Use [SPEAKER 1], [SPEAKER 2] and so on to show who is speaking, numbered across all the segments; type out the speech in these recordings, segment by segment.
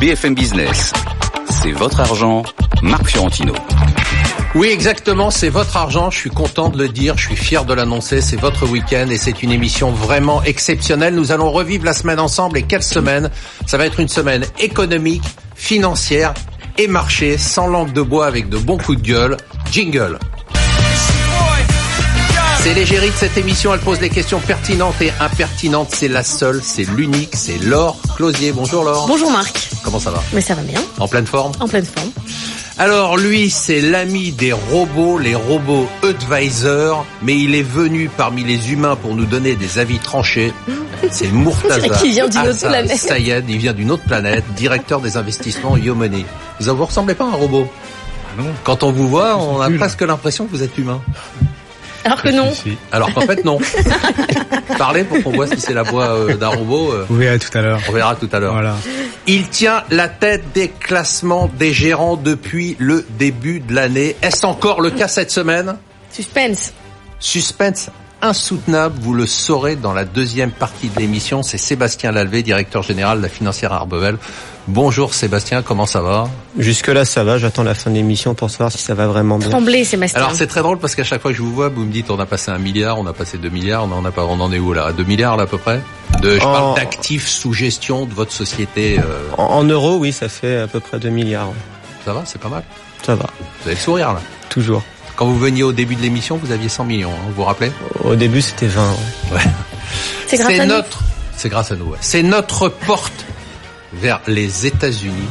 [SPEAKER 1] BFM Business. C'est votre argent, Marc Fiorentino.
[SPEAKER 2] Oui, exactement, c'est votre argent, je suis content de le dire, je suis fier de l'annoncer, c'est votre week-end et c'est une émission vraiment exceptionnelle. Nous allons revivre la semaine ensemble et quelle semaine? Ça va être une semaine économique, financière et marché, sans langue de bois avec de bons coups de gueule. Jingle c'est l'égérie de cette émission, elle pose les questions pertinentes et impertinentes. C'est la seule, c'est l'unique, c'est Laure Closier. Bonjour Laure.
[SPEAKER 3] Bonjour Marc.
[SPEAKER 2] Comment ça va?
[SPEAKER 3] Mais ça va bien.
[SPEAKER 2] En pleine forme?
[SPEAKER 3] En pleine forme.
[SPEAKER 2] Alors lui, c'est l'ami des robots, les robots advisors, mais il est venu parmi les humains pour nous donner des avis tranchés. C'est Murtaza.
[SPEAKER 3] qui vient d'une autre planète.
[SPEAKER 2] Sayed, il vient d'une autre planète, directeur des investissements Yomoni. Vous vous ressemblez pas à un robot?
[SPEAKER 4] Ah non.
[SPEAKER 2] Quand on vous voit, on a presque l'impression que vous êtes humain.
[SPEAKER 3] Alors que non.
[SPEAKER 4] Si.
[SPEAKER 2] Alors qu'en fait, non. Parlez pour qu'on voit si c'est la voix euh, d'un robot. euh,
[SPEAKER 4] Vous verrez tout à l'heure.
[SPEAKER 2] on verra tout à l'heure.
[SPEAKER 4] Voilà.
[SPEAKER 2] Il tient la tête des classements des gérants depuis le début de l'année. Est-ce encore le cas cette semaine?
[SPEAKER 3] Suspense.
[SPEAKER 2] Suspense insoutenable, vous le saurez dans la deuxième partie de l'émission. C'est Sébastien Lalvé, directeur général de la financière Arbevel. Bonjour Sébastien, comment ça va?
[SPEAKER 5] Jusque-là, ça va. J'attends la fin de l'émission pour savoir si ça va vraiment bien.
[SPEAKER 3] Tremblay, Sébastien.
[SPEAKER 2] Alors c'est très drôle parce qu'à chaque fois que je vous vois, vous me dites on a passé un milliard, on a passé deux milliards, on en a pas, on en est où là? À deux milliards là à peu près? De, Je
[SPEAKER 5] En-
[SPEAKER 2] parle d'actifs sous gestion de votre société. euh,
[SPEAKER 5] En, en euros, oui, ça fait à peu près 2 milliards.
[SPEAKER 2] ça va, c'est pas mal?
[SPEAKER 5] Ça va.
[SPEAKER 2] Vous avez le sourire là?
[SPEAKER 5] Toujours.
[SPEAKER 2] Quand vous veniez au début de l'émission, vous aviez 100 millions, hein, vous vous rappelez?
[SPEAKER 5] Au début, c'était 20. ouais.
[SPEAKER 3] c'est grâce à nous.
[SPEAKER 2] notre, c'est grâce à nous. ouais. C'est notre porte vers les États-Unis.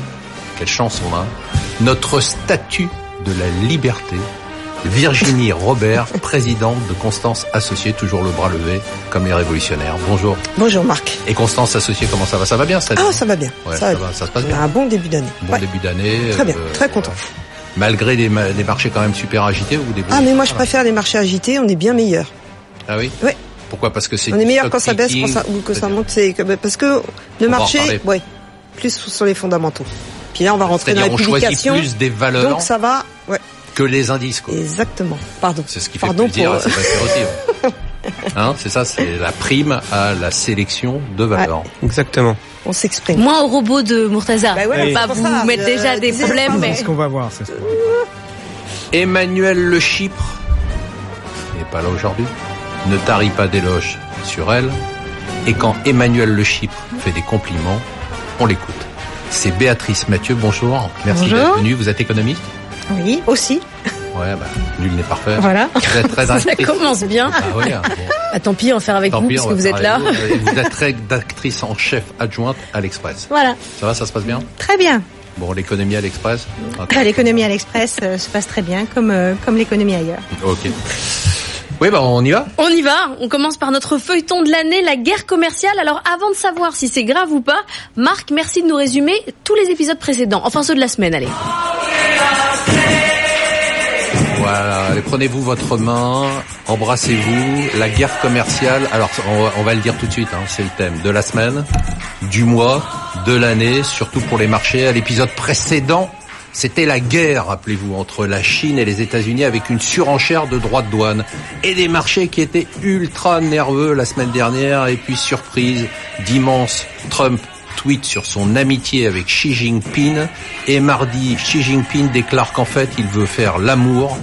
[SPEAKER 2] Quelle chance on a. Notre statut de la liberté. Virginie Robert, présidente de Constance Associée, toujours le bras levé, comme les révolutionnaires. Bonjour.
[SPEAKER 6] Bonjour Marc.
[SPEAKER 2] Et Constance Associée, comment ça va? Ça va bien cette
[SPEAKER 6] Ah ça va bien.
[SPEAKER 2] Ouais,
[SPEAKER 6] ça,
[SPEAKER 2] ça
[SPEAKER 6] va bien.
[SPEAKER 2] ça se passe
[SPEAKER 6] On a
[SPEAKER 2] bien.
[SPEAKER 6] un bon début d'année.
[SPEAKER 2] Bon
[SPEAKER 6] Ouais.
[SPEAKER 2] début d'année.
[SPEAKER 6] Très bien,
[SPEAKER 2] euh,
[SPEAKER 6] très content.
[SPEAKER 2] Malgré des, ma- des marchés quand même super agités, vous débrouillez.
[SPEAKER 6] Ah mais moi je préfère les marchés agités, on est bien meilleur.
[SPEAKER 2] Ah oui
[SPEAKER 6] Ouais.
[SPEAKER 2] Pourquoi? Parce que c'est
[SPEAKER 6] On est meilleur quand ça baisse quand
[SPEAKER 2] picking,
[SPEAKER 6] ça, ou que ça monte. C'est que- parce que le
[SPEAKER 2] On
[SPEAKER 6] marché, ouais, plus sur les fondamentaux. Puis là on va rentrer dans
[SPEAKER 2] C'est-à-dire
[SPEAKER 6] les
[SPEAKER 2] on choisit
[SPEAKER 6] publications.
[SPEAKER 2] plus des valeurs
[SPEAKER 6] Donc ça va, ouais,
[SPEAKER 2] que les indices. Quoi.
[SPEAKER 6] exactement. Pardon.
[SPEAKER 2] C'est ce qui fait
[SPEAKER 6] Pardon
[SPEAKER 2] plaisir
[SPEAKER 6] pour-
[SPEAKER 2] aussi. Hein, c'est ça, c'est la prime à la sélection de valeurs.
[SPEAKER 5] Exactement.
[SPEAKER 6] On s'exprime.
[SPEAKER 3] Moins au robot de Murtaza.
[SPEAKER 6] Bah ouais,
[SPEAKER 3] On va pas vous
[SPEAKER 6] ça,
[SPEAKER 3] mettre
[SPEAKER 6] euh,
[SPEAKER 3] déjà des
[SPEAKER 6] disais-
[SPEAKER 3] problèmes, mais...
[SPEAKER 4] C'est ce qu'on va voir. c'est ce qu'on va voir.
[SPEAKER 2] Emmanuel Le Chypre n'est pas là aujourd'hui, ne tarit pas d'éloges sur elle, et quand Emmanuel Le Chypre fait des compliments, on l'écoute. C'est Béatrice Mathieu, bonjour, merci d'être venue, vous êtes économiste?
[SPEAKER 6] Oui, aussi.
[SPEAKER 2] Ouais, bah, nul n'est parfait.
[SPEAKER 6] Voilà.
[SPEAKER 2] Vous êtes très
[SPEAKER 3] Ça commence bien.
[SPEAKER 2] Ah oui, hein, bon.
[SPEAKER 3] Ah, tant pis, on va faire avec
[SPEAKER 2] Tant
[SPEAKER 3] vous,
[SPEAKER 2] pis,
[SPEAKER 3] parce que vous êtes là.
[SPEAKER 2] vous. Êtes rédactrice en chef adjointe à l'Express.
[SPEAKER 3] Voilà.
[SPEAKER 2] Ça va, ça se passe bien?
[SPEAKER 7] Très bien.
[SPEAKER 2] Bon, l'économie à l'Express.
[SPEAKER 7] Bah, l'économie à l'Express euh, se passe très bien, comme, euh, comme l'économie ailleurs.
[SPEAKER 2] Ok. Oui, bah on y va?
[SPEAKER 3] On y va. On commence par notre feuilleton de l'année, la guerre commerciale. Alors, avant de savoir si c'est grave ou pas, Marc, merci de nous résumer tous les épisodes précédents. Enfin, ceux de la semaine, allez.
[SPEAKER 2] Prenez-vous votre main, embrassez-vous. La guerre commerciale, alors on va, le dire tout de suite, hein, c'est le thème de la semaine, du mois, de l'année, surtout pour les marchés. À l'épisode précédent, c'était la guerre, rappelez-vous, entre la Chine et les États-Unis avec une surenchère de droits de douane et des marchés qui étaient ultra nerveux la semaine dernière. Et puis surprise, dimanche, Trump tweet sur son amitié avec Xi Jinping et mardi, Xi Jinping déclare qu'en fait il veut faire l'amour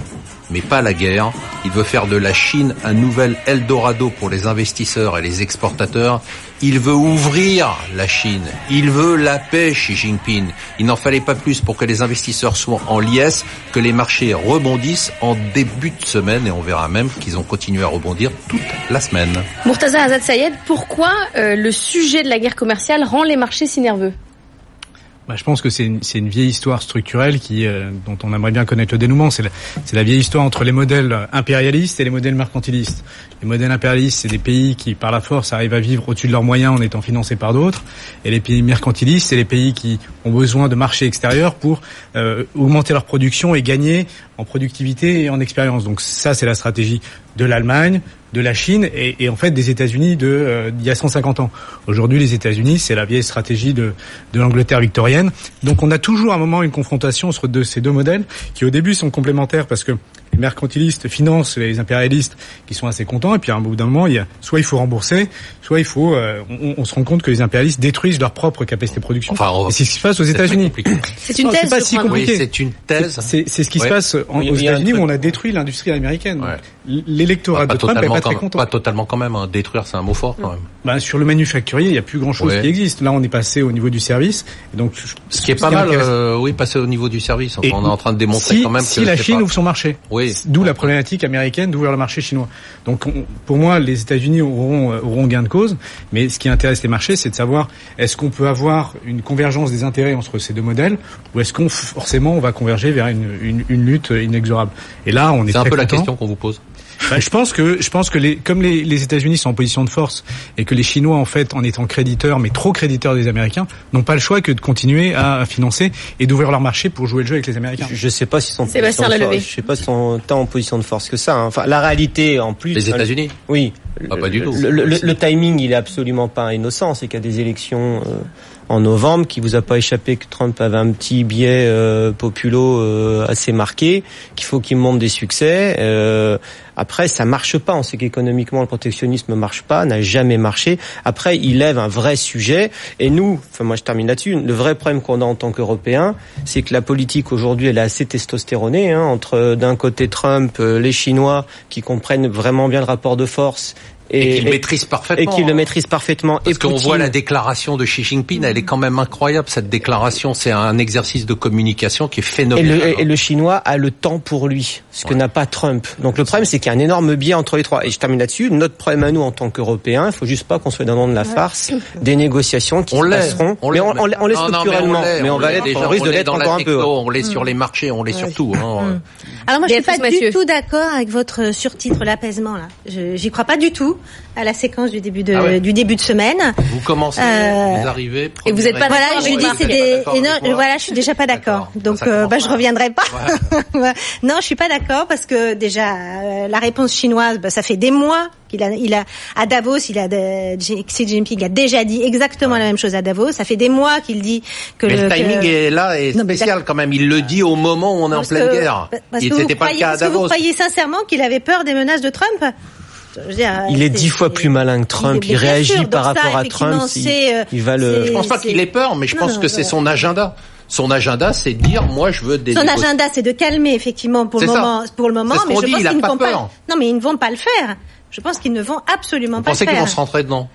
[SPEAKER 2] mais pas la guerre. Il veut faire de la Chine un nouvel Eldorado pour les investisseurs et les exportateurs. Il veut ouvrir la Chine. Il veut la paix, Xi Jinping. Il n'en fallait pas plus pour que les investisseurs soient en liesse, que les marchés rebondissent en début de semaine et on verra même qu'ils ont continué à rebondir toute la semaine.
[SPEAKER 3] Murtaza Azad Sayed, pourquoi euh, le sujet de la guerre commerciale rend les marchés si nerveux?
[SPEAKER 4] Bah, je pense que c'est une, vieille histoire structurelle qui, euh, dont on aimerait bien connaître le dénouement. C'est la, c'est la vieille histoire entre les modèles impérialistes et les modèles mercantilistes. Les modèles impérialistes, c'est des pays qui, par la force, arrivent à vivre au-dessus de leurs moyens en étant financés par d'autres. Et les pays mercantilistes, c'est les pays qui ont besoin de marchés extérieurs pour euh, augmenter leur production et gagner en productivité et en expérience. Donc ça, c'est la stratégie de l'Allemagne, de la Chine et, et en fait des États-Unis de euh, d'il y a 150 ans. Aujourd'hui, les États-Unis, c'est la vieille stratégie de, de l'Angleterre victorienne. Donc, on a toujours à un moment une confrontation entre deux, ces deux modèles qui, au début, sont complémentaires parce que les mercantilistes financent les impérialistes qui sont assez contents et puis à un bout d'un moment, il y a, soit il faut rembourser, soit il faut. euh, on, on se rend compte que les impérialistes détruisent leur propre capacité de production.
[SPEAKER 2] Enfin, on-
[SPEAKER 4] et c'est ce qui se passe aux États-Unis.
[SPEAKER 2] compliqué.
[SPEAKER 3] C'est une thèse,
[SPEAKER 4] si
[SPEAKER 2] Oui,
[SPEAKER 4] compliqué.
[SPEAKER 2] c'est une thèse.
[SPEAKER 4] C'est c'est ce qui
[SPEAKER 2] Ouais.
[SPEAKER 4] se passe en-
[SPEAKER 5] Il
[SPEAKER 4] aux
[SPEAKER 5] il
[SPEAKER 4] États-Unis où on a détruit l'industrie américaine.
[SPEAKER 2] Ouais.
[SPEAKER 4] L'électorat de Trump est
[SPEAKER 2] totalement
[SPEAKER 4] pas très content.
[SPEAKER 2] pas totalement quand même. hein. Détruire, c'est un mot fort quand même.
[SPEAKER 4] Bah, sur le manufacturier, il n'y a plus grand-chose
[SPEAKER 2] Ouais.
[SPEAKER 4] qui existe. Là, on est passé au niveau du service. Et donc,
[SPEAKER 2] Ce qui est pas mal, euh, oui, passer au niveau du service. Enfin, on est en train de démontrer
[SPEAKER 4] si,
[SPEAKER 2] quand même
[SPEAKER 4] si
[SPEAKER 2] que
[SPEAKER 4] la Chine
[SPEAKER 2] pas-
[SPEAKER 4] ouvre son marché.
[SPEAKER 2] Oui.
[SPEAKER 4] D'où la problématique américaine d'ouvrir le marché chinois. Donc, on- pour moi, les États-Unis auront, euh, auront gain de cause. Mais ce qui intéresse les marchés, c'est de savoir est-ce qu'on peut avoir une convergence des intérêts entre ces deux modèles, ou est-ce qu'on forcément on va converger vers une, une, une lutte inexorable. Et là, on est,
[SPEAKER 2] C'est un peu la question qu'on vous pose.
[SPEAKER 4] Bah, je pense que je pense que les comme les, les États-Unis sont en position de force et que les Chinois en fait en étant créditeurs mais trop créditeurs des Américains n'ont pas le choix que de continuer à financer et d'ouvrir leur marché pour jouer le jeu avec les Américains.
[SPEAKER 5] Je, je sais pas s'ils sont en
[SPEAKER 3] Sébastien
[SPEAKER 5] position de
[SPEAKER 3] Lalevé.
[SPEAKER 5] force. Je sais pas s'ils sont tant en position de force que ça. hein. Enfin, la réalité en plus.
[SPEAKER 2] Les États-Unis.
[SPEAKER 5] Oui.
[SPEAKER 2] Ah, pas du
[SPEAKER 5] Le-
[SPEAKER 2] tout.
[SPEAKER 5] Le, le- le timing, il est absolument pas innocent. C'est qu'il y a des élections euh, en novembre, qui vous a pas échappé que Trump avait un petit biais euh, populo euh, assez marqué, qu'il faut qu'il monte des succès. Euh, après, ça marche pas. On sait qu'économiquement, le protectionnisme marche pas, n'a jamais marché. Après, il lève un vrai sujet. Et nous, enfin moi je termine là-dessus, le vrai problème qu'on a en tant qu'Européens, c'est que la politique aujourd'hui, elle est assez testostéronée. Hein, entre d'un côté Trump, euh, les Chinois qui comprennent vraiment bien le rapport de force
[SPEAKER 2] Et,
[SPEAKER 5] et,
[SPEAKER 2] qu'il
[SPEAKER 5] et-
[SPEAKER 2] maîtrise
[SPEAKER 5] et
[SPEAKER 2] parfaitement.
[SPEAKER 5] qui le
[SPEAKER 2] hein.
[SPEAKER 5] maîtrise parfaitement.
[SPEAKER 2] Parce
[SPEAKER 5] et
[SPEAKER 2] qu'on voit la déclaration de Xi Jinping, elle est quand même incroyable. Cette déclaration, c'est un exercice de communication qui est
[SPEAKER 5] Et
[SPEAKER 2] phénoménal.
[SPEAKER 5] le, et le chinois a le temps pour lui, ce que
[SPEAKER 2] Ouais.
[SPEAKER 5] n'a pas Trump. Donc le problème, c'est qu'il y a un énorme biais entre les trois. Et je termine là-dessus. Notre problème à nous en tant qu'Européens, il faut juste pas qu'on soit dans le monde de la farce, des négociations qui
[SPEAKER 2] on
[SPEAKER 5] se passeront.
[SPEAKER 2] on
[SPEAKER 5] mais
[SPEAKER 2] l'est.
[SPEAKER 5] on, on l'est- on structurellement. mais on, va l'être, on risque de l'être encore un peu.
[SPEAKER 2] techno, On l'est sur les marchés, on l'est sur tout. hein.
[SPEAKER 7] Alors moi, je suis pas du tout d'accord avec votre surtitre l'apaisement là. Je- J'y crois pas du tout à la séquence du début de
[SPEAKER 2] Ah ouais.
[SPEAKER 7] du début de semaine.
[SPEAKER 2] Vous commencez,
[SPEAKER 7] Euh,
[SPEAKER 2] vous arrivez.
[SPEAKER 3] et vous êtes pas
[SPEAKER 7] Voilà, je dis c'est des et non, voilà, je suis déjà pas d'accord. Donc euh, bah je
[SPEAKER 2] mal.
[SPEAKER 7] reviendrai pas. Ouais. non, je suis pas d'accord parce que déjà euh, la réponse chinoise, bah, ça fait des mois qu'il a il a à Davos, il a de- Xi Jinping a déjà dit exactement la même chose à Davos. Ça fait des mois qu'il dit que
[SPEAKER 2] Mais le timing est là et spécial quand même. Il le dit au moment où on est en pleine
[SPEAKER 7] que-
[SPEAKER 2] guerre.
[SPEAKER 7] Parce vous
[SPEAKER 2] c'était pas le
[SPEAKER 7] croyez,
[SPEAKER 2] cas à
[SPEAKER 7] que vous
[SPEAKER 2] Davos.
[SPEAKER 7] croyez sincèrement qu'il avait peur des menaces de Trump? Je veux dire,
[SPEAKER 5] Il est dix fois plus malin que Trump. Il réagit
[SPEAKER 7] sûr.
[SPEAKER 5] par
[SPEAKER 7] ça,
[SPEAKER 5] rapport à Trump. Il, il va le.
[SPEAKER 2] Je pense pas qu'il ait peur, mais je
[SPEAKER 7] Non,
[SPEAKER 2] pense
[SPEAKER 7] non,
[SPEAKER 2] que c'est son agenda. Son agenda, c'est de dire, moi, je veux des
[SPEAKER 7] Son agenda, c'est de calmer effectivement pour le moment, pour le moment, mais je
[SPEAKER 2] dit,
[SPEAKER 7] pense qu'ils ne
[SPEAKER 2] pas
[SPEAKER 7] vont pas. Non, mais ils ne vont pas le faire. Je pense qu'ils ne vont absolument
[SPEAKER 2] Vous
[SPEAKER 7] pas
[SPEAKER 2] pensez
[SPEAKER 7] le
[SPEAKER 2] qu'ils
[SPEAKER 7] faire.
[SPEAKER 2] vont se rentrer dedans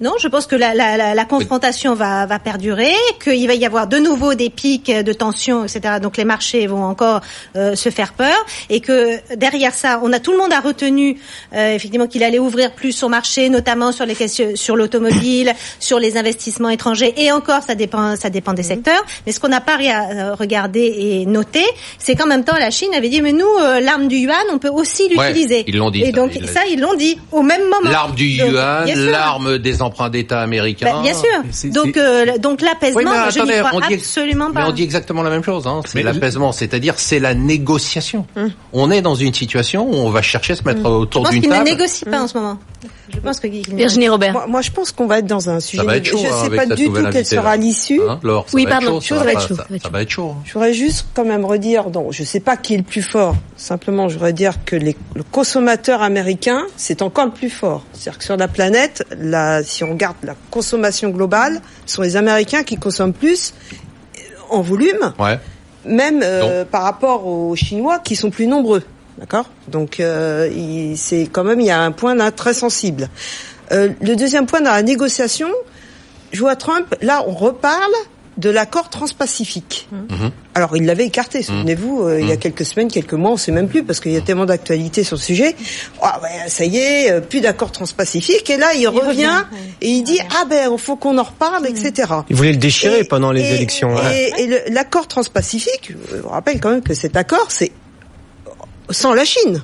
[SPEAKER 7] Non, je pense que la, la, la, la confrontation va, va perdurer, qu'il va y avoir de nouveau des pics de tension, etc. Donc les marchés vont encore euh, se faire peur, et que derrière ça, on a tout le monde a retenu euh, effectivement qu'il allait ouvrir plus son marché, notamment sur les questions, sur l'automobile, sur les investissements étrangers, et encore ça dépend, ça dépend des secteurs. Mais ce qu'on n'a pas euh, regardé et noté, c'est qu'en même temps la Chine avait dit mais nous euh, l'arme du yuan, on peut aussi
[SPEAKER 2] Ouais,
[SPEAKER 7] l'utiliser.
[SPEAKER 2] ils l'ont dit,
[SPEAKER 7] Et
[SPEAKER 2] ça,
[SPEAKER 7] donc
[SPEAKER 2] ils
[SPEAKER 7] ça ils l'ont dit au même moment.
[SPEAKER 2] L'arme du
[SPEAKER 7] Donc,
[SPEAKER 2] yuan, l'arme des emprunts d'État américains.
[SPEAKER 7] Bah, bien sûr. Donc, euh, donc l'apaisement,
[SPEAKER 2] Oui,
[SPEAKER 7] je n'y crois
[SPEAKER 2] on dit,
[SPEAKER 7] absolument
[SPEAKER 2] mais
[SPEAKER 7] pas.
[SPEAKER 2] on dit exactement la même chose. Hein. C'est
[SPEAKER 4] Mais-
[SPEAKER 2] l'apaisement, c'est-à-dire c'est la négociation.
[SPEAKER 7] Hum.
[SPEAKER 2] On est dans une situation où on va chercher à se mettre
[SPEAKER 7] je
[SPEAKER 2] autour
[SPEAKER 7] pense
[SPEAKER 2] d'une
[SPEAKER 7] qu'il ne
[SPEAKER 2] table.
[SPEAKER 7] négocie pas en ce moment. Je pense que
[SPEAKER 3] Virginie Robert.
[SPEAKER 6] Moi, moi, je pense qu'on va être dans un sujet.
[SPEAKER 2] va être chaud,
[SPEAKER 6] je
[SPEAKER 2] hein,
[SPEAKER 6] sais pas du tout quelle sera l'issue.
[SPEAKER 2] Hein,
[SPEAKER 3] Oui, pardon,
[SPEAKER 2] chaud, ça,
[SPEAKER 3] va être chaud,
[SPEAKER 2] ça-
[SPEAKER 3] ça va être
[SPEAKER 2] chaud. hein.
[SPEAKER 6] Je voudrais juste quand même redire, non, je sais pas qui est le plus fort. Simplement, je voudrais dire que les, le consommateur américain, c'est encore le plus fort. C'est-à-dire que sur la planète, la, si on regarde la consommation globale, ce sont les Américains qui consomment plus euh, en volume,
[SPEAKER 2] Ouais.
[SPEAKER 6] même euh, par rapport aux Chinois qui sont plus nombreux. D'accord? Donc, euh, il- c'est quand même, il y a un point là très sensible. Euh, le deuxième point dans la négociation, je vois Trump, là, on reparle de l'accord transpacifique.
[SPEAKER 2] Mhm.
[SPEAKER 6] Alors, il l'avait écarté, souvenez-vous, euh, il y a quelques semaines, quelques mois, on sait même plus, parce qu'il y a tellement d'actualité sur le sujet. Ah, ouais, ça y est, euh, plus d'accord transpacifique. Et là, il, revient, et il dit, ah ben, il faut qu'on en reparle, etc.
[SPEAKER 5] Il voulait le déchirer
[SPEAKER 6] Et-
[SPEAKER 5] pendant les
[SPEAKER 6] et-
[SPEAKER 5] élections.
[SPEAKER 6] Et, et l'accord transpacifique, je vous rappelle quand même que cet accord, c'est sans la Chine.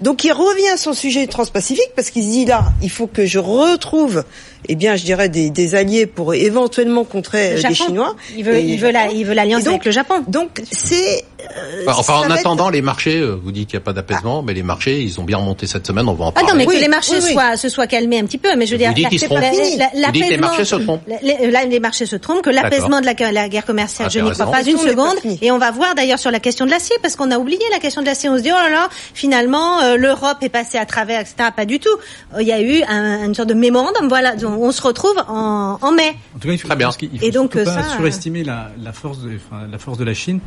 [SPEAKER 6] Donc il revient sur le sujet transpacifique parce qu'il se dit là, il faut que je retrouve, eh bien, je dirais des, des alliés pour éventuellement contrer
[SPEAKER 7] Le
[SPEAKER 6] euh, les
[SPEAKER 7] Japon.
[SPEAKER 6] Chinois.
[SPEAKER 7] Il veut, il veut la, il veut l'alliance avec le Japon.
[SPEAKER 6] Donc c'est
[SPEAKER 2] Enfin, enfin, en attendant, les marchés, euh, vous dites qu'il n'y a pas d'apaisement, mais les marchés, ils ont bien remonté cette semaine, on va en
[SPEAKER 7] Ah
[SPEAKER 2] parler.
[SPEAKER 7] non, mais
[SPEAKER 6] Oui,
[SPEAKER 7] que les marchés
[SPEAKER 6] oui, oui.
[SPEAKER 7] soient se soient calmés un petit peu, mais je veux
[SPEAKER 2] Vous
[SPEAKER 7] dire,
[SPEAKER 2] dites qu'ils seront finis.
[SPEAKER 7] la-
[SPEAKER 2] Vous dites que les
[SPEAKER 7] l'apaisement-
[SPEAKER 2] marchés se trompent.
[SPEAKER 7] les- Là, les marchés se trompent, que l'apaisement de la, la guerre commerciale, je n'y crois pas une seconde. Et on va voir d'ailleurs sur la question de l'acier, parce qu'on a oublié la question de l'acier. On se dit, oh là là, finalement, euh, l'Europe est passée à travers, etc. Pas du tout. Euh, Il y a eu un, une sorte de mémorandum. Voilà, On se retrouve en, en mai.
[SPEAKER 4] En tout cas, il faut,
[SPEAKER 2] Très bien.
[SPEAKER 4] qu'il faut
[SPEAKER 7] Et donc, euh,
[SPEAKER 4] pas
[SPEAKER 7] ça,
[SPEAKER 4] surestimer la, la force de, enfin, la force de la Chine.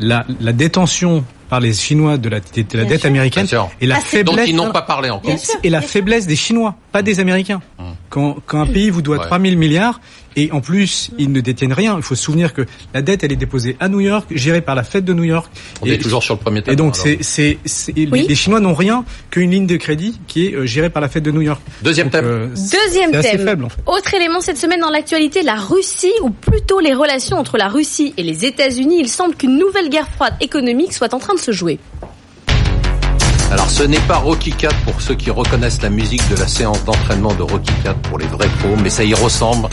[SPEAKER 4] La, la détention par les Chinois de la, de la dette
[SPEAKER 7] sûr.
[SPEAKER 4] américaine
[SPEAKER 2] Bien sûr.
[SPEAKER 4] et la
[SPEAKER 7] Ah,
[SPEAKER 2] Donc
[SPEAKER 4] faiblesse
[SPEAKER 2] ils n'ont pas parlé encore.
[SPEAKER 7] Bien
[SPEAKER 4] et la
[SPEAKER 7] sûr.
[SPEAKER 4] faiblesse des Chinois, pas des Américains. Quand, quand un pays vous doit
[SPEAKER 2] Ouais.
[SPEAKER 4] 3000 milliards et en plus ils ne détiennent rien, il faut se souvenir que la dette elle est déposée à New York, gérée par la Fed de New York.
[SPEAKER 2] On
[SPEAKER 4] et,
[SPEAKER 2] est toujours sur le premier
[SPEAKER 4] et
[SPEAKER 2] tableau.
[SPEAKER 4] donc
[SPEAKER 2] alors.
[SPEAKER 4] c'est c'est c'est- les-
[SPEAKER 3] Oui.
[SPEAKER 4] les Chinois n'ont rien qu'une ligne de crédit qui est euh, gérée par la Fed de New York.
[SPEAKER 2] Deuxième
[SPEAKER 4] Donc,
[SPEAKER 2] thème.
[SPEAKER 4] euh,
[SPEAKER 3] Deuxième
[SPEAKER 4] c'est assez
[SPEAKER 3] thème.
[SPEAKER 4] faible en fait.
[SPEAKER 3] Autre élément cette semaine dans l'actualité, la Russie, ou plutôt les relations entre la Russie et les États-Unis. Il semble qu'une nouvelle guerre froide économique soit en train de se jouer.
[SPEAKER 2] Alors ce n'est pas Rocky 4 pour ceux qui reconnaissent la musique de la séance d'entraînement de Rocky 4 pour les vrais pros, mais ça y ressemble.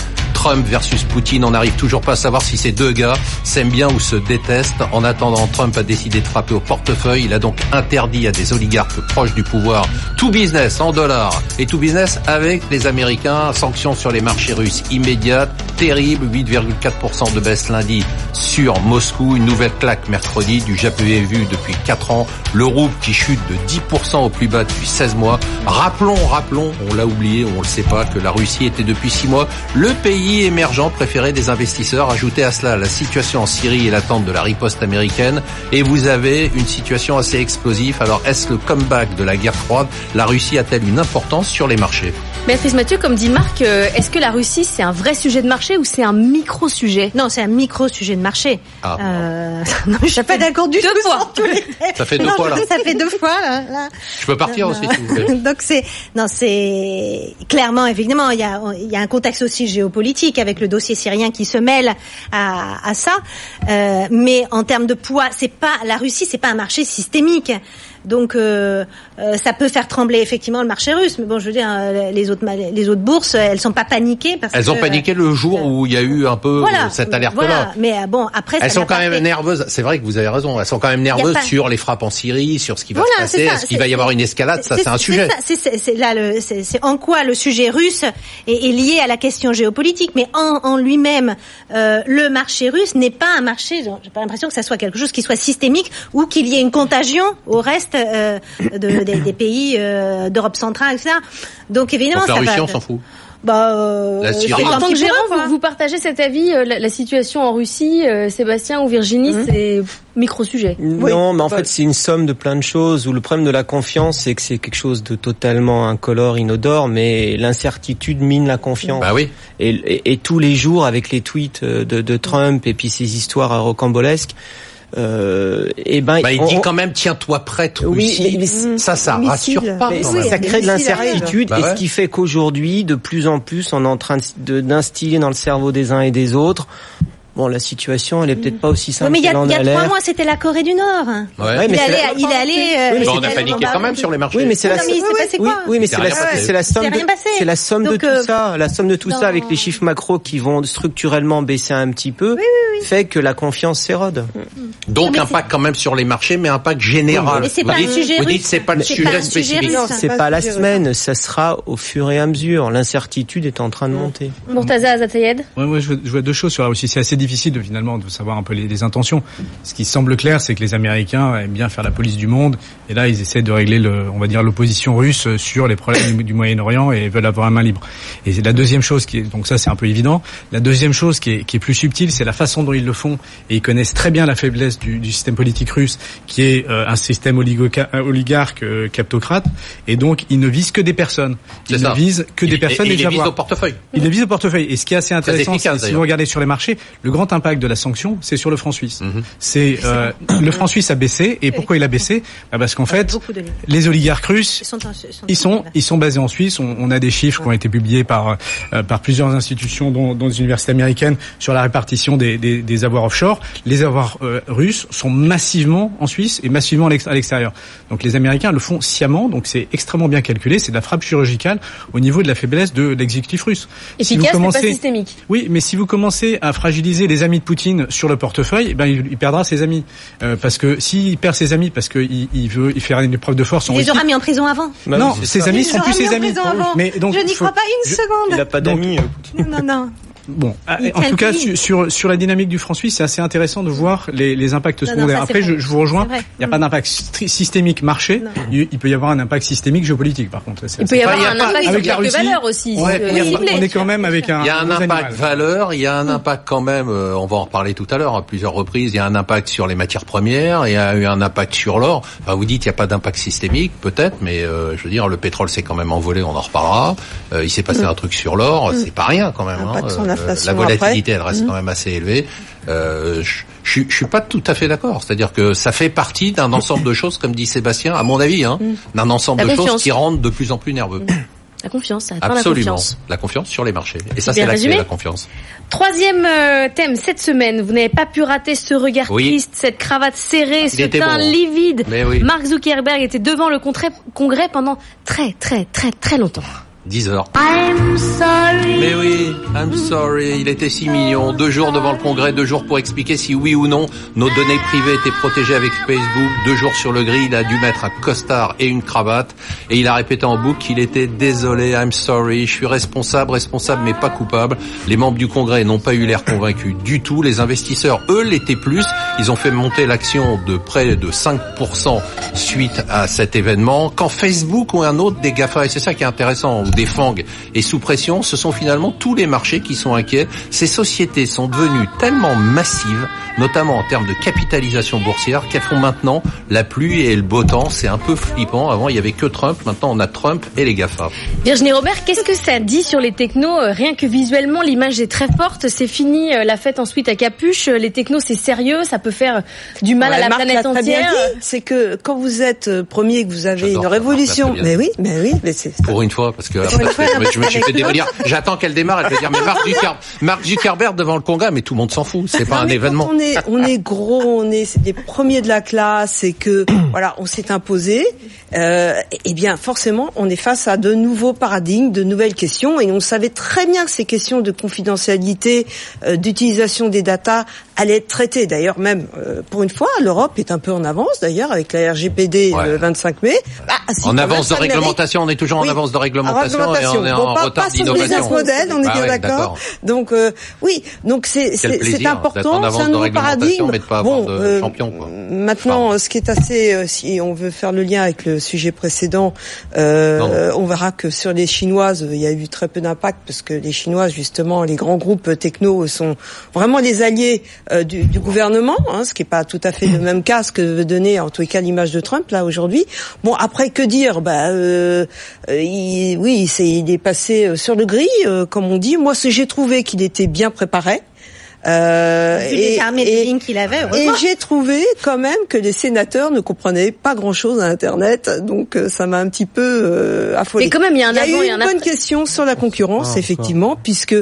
[SPEAKER 2] Trump versus Poutine, on n'arrive toujours pas à savoir si ces deux gars s'aiment bien ou se détestent. En attendant, Trump a décidé de frapper au portefeuille. Il a donc interdit à des oligarques proches du pouvoir tout business en dollars et tout business avec les Américains. Sanctions sur les marchés russes immédiates, terrible, 8,4% de baisse lundi sur Moscou. Une nouvelle claque mercredi du jamais vu depuis 4 ans. Le rouble qui chute de 10% au plus bas depuis 16 mois. Rappelons, rappelons, on l'a oublié, on le sait pas, que la Russie était depuis 6 mois le pays émergent préféré des investisseurs. Ajoutez à cela la situation en Syrie et l'attente de la riposte américaine. Et vous avez une situation assez explosive. Alors est-ce le comeback de la guerre froide? La Russie a-t-elle une importance sur les marchés?
[SPEAKER 3] Béatrice Mathieu, comme dit Marc, euh, est-ce que la Russie c'est un vrai sujet de marché ou c'est un micro-sujet?
[SPEAKER 7] Non, c'est un micro sujet de marché.
[SPEAKER 2] Ah.
[SPEAKER 7] Euh, non, je suis pas d'accord du
[SPEAKER 3] deux
[SPEAKER 7] tout.
[SPEAKER 2] Ça fait deux
[SPEAKER 7] Non,
[SPEAKER 2] fois là.
[SPEAKER 7] Ça fait deux fois là. là.
[SPEAKER 2] Je peux partir aussi si vous voulez.
[SPEAKER 7] Donc c'est non c'est clairement évidemment il y a il y a un contexte aussi géopolitique avec le dossier syrien qui se mêle à, ça. Euh, mais en termes de poids c'est pas la Russie c'est pas un marché systémique donc euh, euh, ça peut faire trembler effectivement le marché russe mais bon je veux dire euh, les autres les autres bourses elles sont pas paniquées parce
[SPEAKER 2] Elles ont paniqué le jour où il y a eu un peu
[SPEAKER 7] voilà
[SPEAKER 2] euh, cette alerte-là.
[SPEAKER 7] voilà mais euh, bon après
[SPEAKER 2] Elles
[SPEAKER 7] ça
[SPEAKER 2] sont quand même
[SPEAKER 7] fait-
[SPEAKER 2] nerveuses. C'est vrai que vous avez raison. Elles sont quand même nerveuses
[SPEAKER 7] pas-
[SPEAKER 2] sur les frappes en Syrie, sur ce qui va
[SPEAKER 7] Voilà,
[SPEAKER 2] se passer. Est-ce qu'il va y avoir une escalade Ça, c'est un sujet.
[SPEAKER 7] C'est là c'est c'est en quoi le sujet russe est, est lié à la question géopolitique, mais en, en lui-même, euh, le marché russe n'est pas un marché. J'ai pas l'impression que ça soit quelque chose qui soit systémique ou qu'il y ait une contagion au reste euh, de, des, des pays euh, d'Europe centrale, etc. Donc évidemment,
[SPEAKER 2] Donc la
[SPEAKER 7] ça
[SPEAKER 2] Russie,
[SPEAKER 7] va.
[SPEAKER 2] on s'en fout.
[SPEAKER 7] Bah, euh,
[SPEAKER 2] La Syrie.
[SPEAKER 3] En tant que gérant,
[SPEAKER 7] quoi.
[SPEAKER 3] vous, vous partagez cet avis, euh, la, la situation en Russie, euh, Sébastien ou Virginie,
[SPEAKER 7] Mhm.
[SPEAKER 3] c'est micro-sujet.
[SPEAKER 5] Non, mais en fait, c'est une somme de plein de choses. Où le problème de la confiance, c'est que c'est quelque chose de totalement incolore, inodore, mais l'incertitude mine la confiance.
[SPEAKER 2] Bah oui.
[SPEAKER 5] Et, et- et tous les jours, avec les tweets de, de Trump et puis ces histoires rocambolesques, euh, et ben,
[SPEAKER 2] Bah, il
[SPEAKER 5] on-
[SPEAKER 2] dit quand même tiens-toi prête
[SPEAKER 5] Oui,
[SPEAKER 2] Russie.
[SPEAKER 5] mais- mais
[SPEAKER 2] ça, ça rassure pas.
[SPEAKER 5] Mais
[SPEAKER 2] quand
[SPEAKER 5] oui,
[SPEAKER 2] même.
[SPEAKER 5] ça crée de l'incertitude
[SPEAKER 2] arrivent.
[SPEAKER 5] et
[SPEAKER 2] Bah
[SPEAKER 5] ce qui fait qu'aujourd'hui, de plus en plus, on est en train d'instiller dans le cerveau des uns et des autres. Bon, la situation, elle est peut-être pas aussi
[SPEAKER 7] Oui,
[SPEAKER 5] simple
[SPEAKER 7] mais il y a, il y a trois mois, c'était la Corée du Nord.
[SPEAKER 2] Ouais.
[SPEAKER 5] Ouais,
[SPEAKER 7] Il
[SPEAKER 5] mais
[SPEAKER 7] est
[SPEAKER 5] c'est
[SPEAKER 7] allé,
[SPEAKER 5] la-
[SPEAKER 7] il est allé. euh,
[SPEAKER 5] Oui, mais
[SPEAKER 2] on a paniqué quand même sur les marchés.
[SPEAKER 5] Oui, mais c'est
[SPEAKER 7] Non,
[SPEAKER 5] la, oui, oui, oui, mais
[SPEAKER 2] C'est
[SPEAKER 5] la, c'est somme
[SPEAKER 7] C'est
[SPEAKER 5] de,
[SPEAKER 7] rien passé.
[SPEAKER 5] c'est la somme de
[SPEAKER 7] Donc,
[SPEAKER 5] tout
[SPEAKER 7] euh,
[SPEAKER 5] ça, la somme de tout
[SPEAKER 7] non.
[SPEAKER 5] ça avec les chiffres macro qui vont structurellement baisser un petit peu, fait que la confiance s'érode.
[SPEAKER 2] Donc
[SPEAKER 7] mais
[SPEAKER 2] impact quand même sur les marchés, mais impact général.
[SPEAKER 7] Mais c'est
[SPEAKER 2] vous
[SPEAKER 7] pas
[SPEAKER 2] dites,
[SPEAKER 7] sujet
[SPEAKER 2] vous
[SPEAKER 7] russe.
[SPEAKER 2] dites c'est pas le sujet spécifique.
[SPEAKER 5] C'est
[SPEAKER 6] pas
[SPEAKER 5] la semaine, ça sera au fur et à mesure. L'incertitude est en train de monter.
[SPEAKER 3] Murtaza Azatayed
[SPEAKER 4] Ouais, moi, je vois, je vois deux choses sur la Russie. C'est assez difficile de finalement de savoir un peu les, les intentions. Ce qui semble clair, c'est que les Américains aiment bien faire la police du monde, et là, ils essaient de régler, le, on va dire, l'opposition russe sur les problèmes du, du Moyen-Orient et veulent avoir la main libre. Et la deuxième chose qui est, donc ça, c'est un peu évident. La deuxième chose qui est, qui est plus subtile, c'est la façon dont ils le font, et ils connaissent très bien la faiblesse du, du système politique russe, qui est euh, un système euh, oligarque, euh, kleptocrate, et donc ils ne visent que des personnes. Ils
[SPEAKER 2] ça.
[SPEAKER 4] ne visent que des personnes
[SPEAKER 2] et,
[SPEAKER 4] et
[SPEAKER 2] il
[SPEAKER 4] des
[SPEAKER 2] les vise
[SPEAKER 4] avoirs.
[SPEAKER 2] au portefeuille.
[SPEAKER 4] Il les vise au portefeuille. Et ce qui est assez intéressant, c'est si vous regardez sur les marchés, le grand impact de la sanction, c'est sur le franc suisse.
[SPEAKER 2] Mhm.
[SPEAKER 4] C'est euh, le franc suisse a baissé. Et pourquoi il a baissé? Bah, Parce qu'en fait, les oligarques russes,
[SPEAKER 7] Ils sont, en- sont-
[SPEAKER 4] ils sont ils sont basés en Suisse. On, on a des chiffres qui ont été publiés par euh, par plusieurs institutions, dont, dont des universités américaines, sur la répartition des, des, des avoirs offshore. Les avoirs euh, russes sont massivement en Suisse et massivement à l'ex- à l'extérieur. Donc les Américains le font sciemment, donc c'est extrêmement bien calculé, c'est de la frappe chirurgicale au niveau de la faiblesse de l'exécutif russe. Si vous
[SPEAKER 3] Efficace, mais pas
[SPEAKER 4] commencez-
[SPEAKER 3] systémique.
[SPEAKER 4] oui, mais si vous commencez à fragiliser les amis de Poutine sur le portefeuille, eh ben il, il perdra ses amis. Euh, parce que s'il perd ses amis parce qu'il il veut il faire une épreuve de force en
[SPEAKER 7] Il les aura mis en prison avant.
[SPEAKER 4] Non, ses
[SPEAKER 5] ça.
[SPEAKER 4] amis
[SPEAKER 7] les
[SPEAKER 4] plus ses amis. Mais donc
[SPEAKER 7] je n'y crois pas une
[SPEAKER 4] je-
[SPEAKER 7] seconde.
[SPEAKER 5] Il a pas d'amis. euh, Poutine.
[SPEAKER 7] Non, non.
[SPEAKER 4] Bon, ah, en tout cas, sur, sur, sur la dynamique du franc suisse, c'est assez intéressant de voir les, les impacts
[SPEAKER 7] Non, non,
[SPEAKER 4] secondaires.
[SPEAKER 7] ça,
[SPEAKER 4] Après, je, je vous rejoins, il n'y a pas d'impact stri- systémique marché, il, il peut y avoir un impact systémique géopolitique, par contre.
[SPEAKER 3] Il peut y avoir un impact sur
[SPEAKER 4] avec la
[SPEAKER 3] quelques
[SPEAKER 4] Russie,
[SPEAKER 3] valeurs aussi.
[SPEAKER 4] ouais,
[SPEAKER 3] euh,
[SPEAKER 4] il y a pas-
[SPEAKER 3] ciblées.
[SPEAKER 4] on est quand même avec un
[SPEAKER 2] Il y a un impact
[SPEAKER 4] animal.
[SPEAKER 2] valeur, il y a un impact quand même, euh, on va en reparler tout à l'heure à plusieurs reprises, il y a un impact sur les matières premières, il y a eu un impact sur l'or. Enfin, vous dites il n'y a pas d'impact systémique, peut-être, mais euh, je veux dire, le pétrole s'est quand même envolé, on en reparlera. Euh, il s'est passé un truc sur l'or, c'est pas rien quand même.
[SPEAKER 6] Impact
[SPEAKER 2] hein.
[SPEAKER 6] L'inflation
[SPEAKER 2] la volatilité,
[SPEAKER 6] après.
[SPEAKER 2] elle reste quand même assez élevée. Euh, je, je, suis pas tout à fait d'accord. C'est-à-dire que ça fait partie d'un ensemble de choses, comme dit Sébastien, à mon avis, hein, d'un ensemble
[SPEAKER 3] La
[SPEAKER 2] de
[SPEAKER 3] confiance.
[SPEAKER 2] choses qui rendent de plus en plus nerveux.
[SPEAKER 3] La confiance, ça attend la
[SPEAKER 2] Absolument.
[SPEAKER 3] confiance.
[SPEAKER 2] La confiance sur les marchés. Et ça, c'est la clé, la confiance.
[SPEAKER 3] Troisième euh, thème cette semaine, vous n'avez pas pu rater ce regard
[SPEAKER 2] Oui.
[SPEAKER 3] triste, cette cravate serrée, ce teint
[SPEAKER 2] bon,
[SPEAKER 3] livide.
[SPEAKER 2] Mais oui.
[SPEAKER 3] Mark Zuckerberg était devant le congrès, congrès pendant très très très très longtemps.
[SPEAKER 2] 10 heures. Mais oui, I'm sorry, il était 6 millions, deux jours devant le Congrès, deux jours pour expliquer si oui ou non nos données privées étaient protégées avec Facebook, deux jours sur le gris, il a dû mettre un costard et une cravate, et il a répété en boucle qu'il était désolé, I'm sorry, je suis responsable, responsable mais pas coupable. Les membres du Congrès n'ont pas eu l'air convaincus du tout, les investisseurs, eux, l'étaient plus, ils ont fait monter l'action de près de 5% suite à cet événement, quand Facebook ou un autre des GAFA, et c'est ça qui est intéressant, des FANG, est sous pression, ce sont finalement tous les marchés qui sont inquiets. Ces sociétés sont devenues tellement massives, notamment en termes de capitalisation boursière, qu'elles font maintenant la pluie et le beau temps. C'est un peu flippant. Avant, il y avait que Trump. Maintenant, on a Trump et les GAFA.
[SPEAKER 3] Virginie Robert, qu'est-ce que ça dit sur les technos? Rien que visuellement, l'image est très forte. C'est fini euh, la fête ensuite à capuche. Les technos, c'est sérieux. Ça peut faire du mal
[SPEAKER 6] Ouais,
[SPEAKER 3] à la
[SPEAKER 6] Marc
[SPEAKER 3] planète entière.
[SPEAKER 6] dit, C'est que quand vous êtes euh, premier, que vous avez une révolution, mais oui, mais oui, mais c'est
[SPEAKER 2] Pour une fois, parce que je, me- suis fait démolir. J'attends qu'elle démarre. Elle va dire, mais Marc Zuckerberg, Mark Zuckerberg devant le Congrès, mais tout le monde s'en fout. C'est pas
[SPEAKER 6] Non,
[SPEAKER 2] un événement.
[SPEAKER 6] On est, on est gros, on est des premiers de la classe et que voilà, on s'est imposé. Euh, eh bien, forcément, on est face à de nouveaux paradigmes, de nouvelles questions, et on savait très bien que ces questions de confidentialité, euh, d'utilisation des datas allaient être traitées. D'ailleurs, même euh, pour une fois, l'Europe est un peu en avance. D'ailleurs, avec la RGPD
[SPEAKER 2] Ouais.
[SPEAKER 6] le 25 mai. Bah, si,
[SPEAKER 2] En avance de réglementation, on est toujours
[SPEAKER 6] Oui,
[SPEAKER 2] en avance de
[SPEAKER 6] en
[SPEAKER 2] réglementation,
[SPEAKER 6] réglementation.
[SPEAKER 2] et on est
[SPEAKER 6] Bon,
[SPEAKER 2] en
[SPEAKER 6] pas-
[SPEAKER 2] retard d'innovation.
[SPEAKER 6] model, on est
[SPEAKER 2] Ah ouais,
[SPEAKER 6] d'accord. Donc euh, oui, donc c'est
[SPEAKER 2] en
[SPEAKER 6] important, c'est un nouveau
[SPEAKER 2] réglementation,
[SPEAKER 6] paradigme.
[SPEAKER 2] mais de pas avoir
[SPEAKER 6] bon,
[SPEAKER 2] de
[SPEAKER 6] euh,
[SPEAKER 2] champion, quoi.
[SPEAKER 6] maintenant,
[SPEAKER 2] Pardon.
[SPEAKER 6] ce qui est assez, euh, si on veut faire le lien avec le sujet précédent, euh, on verra que sur les chinoises, il y a eu très peu d'impact parce que les chinoises, justement, les grands groupes techno sont vraiment les alliés euh, du, du gouvernement, hein, ce qui n'est pas tout à fait le même cas ce que veut donner en tous les cas l'image de Trump là aujourd'hui. Bon, après que dire? Bah euh, euh, il- oui, c'est il est passé euh, sur le gris, euh, comme on dit. Moi, ce j'ai trouvé qu'il était bien préparé. Euh,
[SPEAKER 7] qu'il avait,
[SPEAKER 6] et j'ai trouvé quand même que les sénateurs ne comprenaient pas grand-chose à Internet, donc euh, ça m'a un petit peu euh, affolé.
[SPEAKER 3] Mais quand même, il y a un avant
[SPEAKER 6] eu
[SPEAKER 3] et un
[SPEAKER 6] une bonne
[SPEAKER 3] après.
[SPEAKER 6] question sur la concurrence, effectivement, puisque